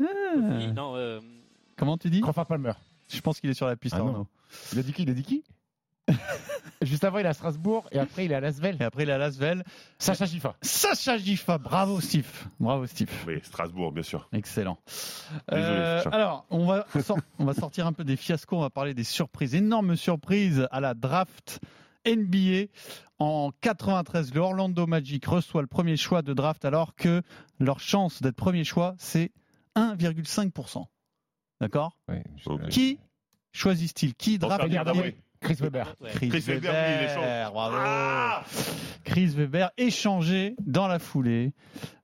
Ah. Non, euh, Comment tu dis? Crawford Palmer. Je pense qu'il est sur la piste, Ah non. Arnaud. Il a dit qui? Il a dit qui? Juste avant, il est à Strasbourg et après, il est à Lasvel. Et après, il est à Lasvel. Sacha Gifa. Sacha Gifa, bravo Steve. Bravo Steve. Oui, Strasbourg, bien sûr. Excellent. Désolé, Euh, Sacha. alors, on va, on va sortir un peu des fiascos, on va parler des surprises. Énorme surprise à la draft NBA. En 93, le Orlando Magic reçoit le premier choix de draft alors que leur chance d'être premier choix, c'est 1,5%. D'accord? Ok. Qui? Choisissent-ils Qui draft. Chris Weber. Chris, Chris Weber, Weber, il échange. bravo. Ah Chris Weber échangé dans la foulée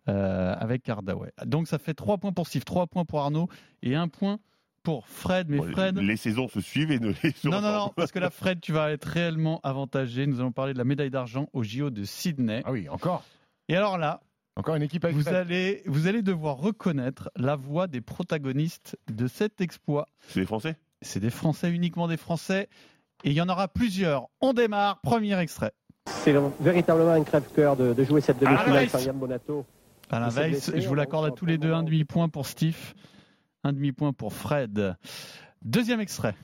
euh, avec Hardaway. Donc ça fait 3 points pour Steve, 3 points pour Arnaud et 1 point pour Fred. Mais Bon, Fred, Les saisons se suivent et ne les non, non, non, parce que là, Fred, tu vas être réellement avantagé. Nous allons parler de la médaille d'argent au JO de Sydney. Ah oui, encore. Et alors là, Encore une équipe avec vous Fred. allez, vous allez devoir reconnaître la voix des protagonistes de cet exploit. C'est les Français? C'est des Français, uniquement des Français. Et il y en aura plusieurs. On démarre. Premier extrait. C'est véritablement un crève-cœur de, de jouer cette demi-finale sans Yann Bonato. Alain Weiss, je vous l'accorde à tous les deux. Un demi-point pour Steve, un demi-point pour Fred. Deuxième extrait.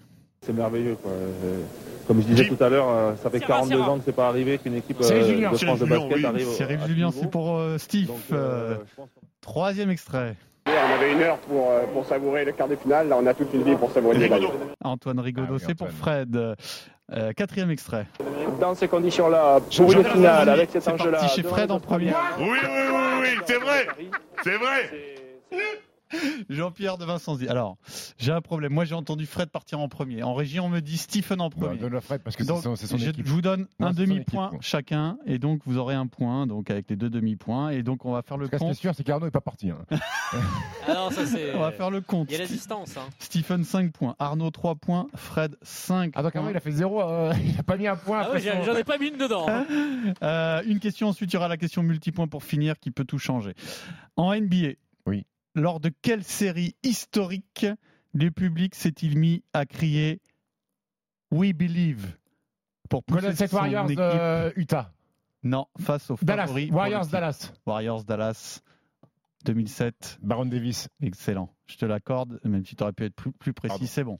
C'est merveilleux. Quoi. Euh, Comme je disais tout à l'heure, euh, ça fait Serra, 42 Serra. ans que c'est pas arrivé qu'une équipe euh, Julien, de France de Julien, basket oui. arrive. Cyril Julien, c'est pour euh, Steve. Euh, euh, troisième extrait. On avait une heure pour, euh, pour savourer le quart de finale. Là, on a toute une vie pour savourer les médailles. Antoine Rigaudot, Ah oui, c'est pour. Fred. Euh, quatrième extrait. Dans ces conditions-là, pour une finale, avec cet c'est enjeu-là. chez Fred en premier. Australiens, Oui, oui, oui, oui, c'est vrai C'est vrai Jean-Pierre de Vincenzi. Alors, j'ai un problème. Moi, j'ai entendu Fred partir en premier. En régie, on me dit Stephen en Bah, premier. Donne-le à Fred parce que c'est son, je, équipe. je vous donne Non, un demi-point chacun, et donc vous aurez un point, donc avec les deux demi-points, et donc on va faire le Ce qui est compte. sûr, c'est qu'Arnaud n'est pas parti. hein. Ah non, ça c'est. On va faire le compte. Il y a la distance. Hein. Stephen 5 points, Arnaud 3 points, Fred 5 Ah, donc. Arnaud, il a fait zéro. euh, il a pas mis un point. Ah ouais, j'en ai pas mis une dedans. hein. Euh, une question ensuite, il y aura la question multipoint pour finir qui peut tout changer. En NBA, Oui. Lors de quelle série historique le public s'est-il mis à crier We Believe pour pousser State son Warriors équipe? euh, Utah. Non, face aux Dallas. favoris. Warriors. Dallas. Warriors Dallas 2007. Baron Davis. Excellent. Je te l'accorde, même si tu aurais pu être plus, plus précis, c'est bon.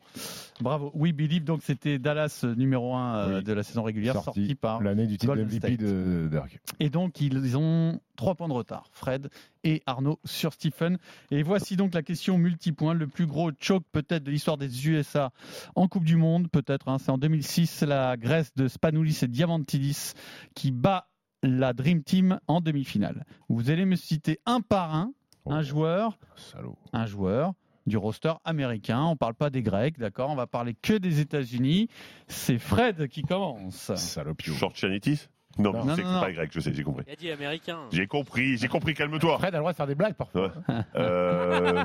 Bravo. We Believe, donc c'était Dallas euh, numéro 1 Oui. de la saison régulière, sorti, Sorti par l'année du titre MVP de Dirk. Et donc, ils ont trois points de retard, Fred et Arnaud sur Stephen. Et voici donc la question multipoint, le plus gros choke peut-être de l'histoire des USA en Coupe du Monde, peut-être. hein. C'est en 2006, c'est la Grèce de Spanoulis et Diamantidis qui bat la Dream Team en demi-finale. Vous allez me citer un par un, un Oh, joueur, Salaud. un joueur du roster américain. On parle pas des Grecs, d'accord? On va parler que des États-Unis. C'est Fred qui commence. Salopio. Short Chanitis? Non, mais Non, c'est pas grec, je sais, j'ai compris. Il a dit américain. J'ai compris, j'ai compris, calme-toi. Fred a le droit de faire des blagues parfois. Ouais. Euh,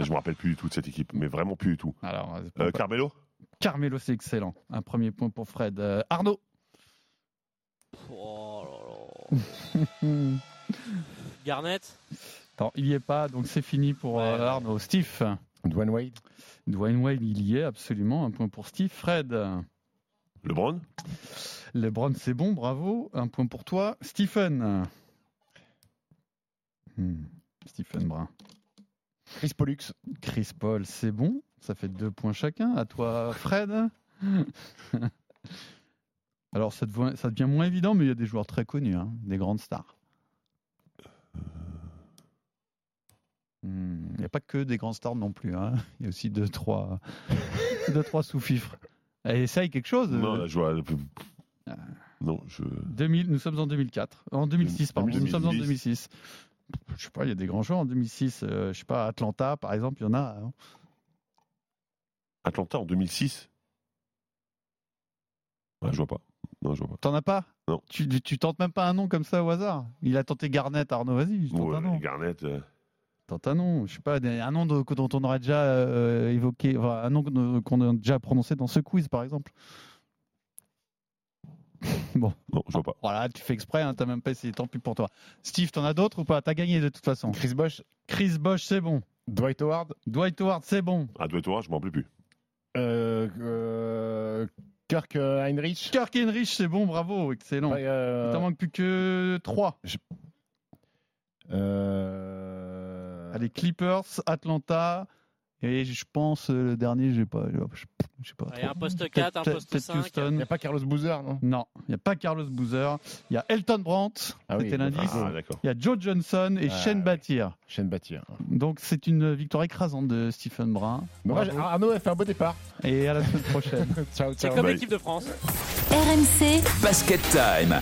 je me rappelle plus du tout de cette équipe, mais vraiment plus du tout. Alors, Euh, Carmelo? Carmelo, c'est excellent. Un premier point pour Fred. Euh, Arnaud? Oh. Garnett. Il y est pas, donc c'est fini pour euh, Arnaud. Steve Dwayne Wade. Dwayne Wade, il y est absolument. Un point pour Steve. Fred LeBron LeBron, c'est bon, bravo. Un point pour toi. Stephen Hmm, Stephen Brun. Chris Pollux. Chris Paul, c'est bon. Ça fait deux points chacun. À toi, Fred. Alors, ça devient, ça devient moins évident, mais il y a des joueurs très connus, hein, des grandes stars. Hmm, Il n'y a pas que des grands stars non plus. hein. Il y a aussi deux, trois, deux, trois sous-fifres. Et essaye quelque chose. Non, euh, là, je vois. Non, je. 2000, nous sommes en 2004. En 2006, pardon. Nous sommes en 2010. 2006. Je sais pas, il y a des grands joueurs en 2006. euh, je sais pas, Atlanta, par exemple, il y en a. hein. Atlanta en 2006 Ouais, Je vois pas. Non, je vois pas. T'en as pas? Non. Tu, tentes même pas un nom comme ça au hasard? Il a tenté Garnett, Arnaud, vas-y, tente Ouais, un nom. Garnett. euh, Tente un nom, je sais pas, un nom de- dont on aurait déjà euh, évoqué, enfin, un nom que- qu'on a déjà prononcé dans ce quiz, par exemple. bon. Non, je vois pas. Voilà, tu fais exprès, hein, t'as même pas essayé, tant pis pour toi. Steve, t'en as d'autres ou pas? T'as gagné de toute façon. Chris Bosch. Chris Bosch, c'est bon. Dwight Howard. Dwight Howard, c'est bon. Ah, Dwight Howard, je m'en rappelle plus. Euh, euh, Kirk euh, Heinrich. Kirk Henrich, c'est bon, bravo, excellent. Ouais, euh, Il t'en manque plus que 3. Euh... Allez, Clippers, Atlanta, et je pense euh, le dernier, je sais pas. Je, sais pas. Il y a un poste Peut-être- 4, un poste peut-être 5. Houston. Il n'y a pas Carlos Boozer, non? Non, il n'y a pas Carlos Boozer. Il y a Elton Brandt, Ah oui, c'était l'indice. Ah. Il y a Joe Johnson et Ah, Shane. Battier. Shane Battier. Donc c'est une victoire écrasante de Stephen Brun. Bravo. Arnaud a fait un beau départ. Et à la semaine prochaine. ciao, C'est ciao. comme Bye. l'équipe de France. RMC Basket Time.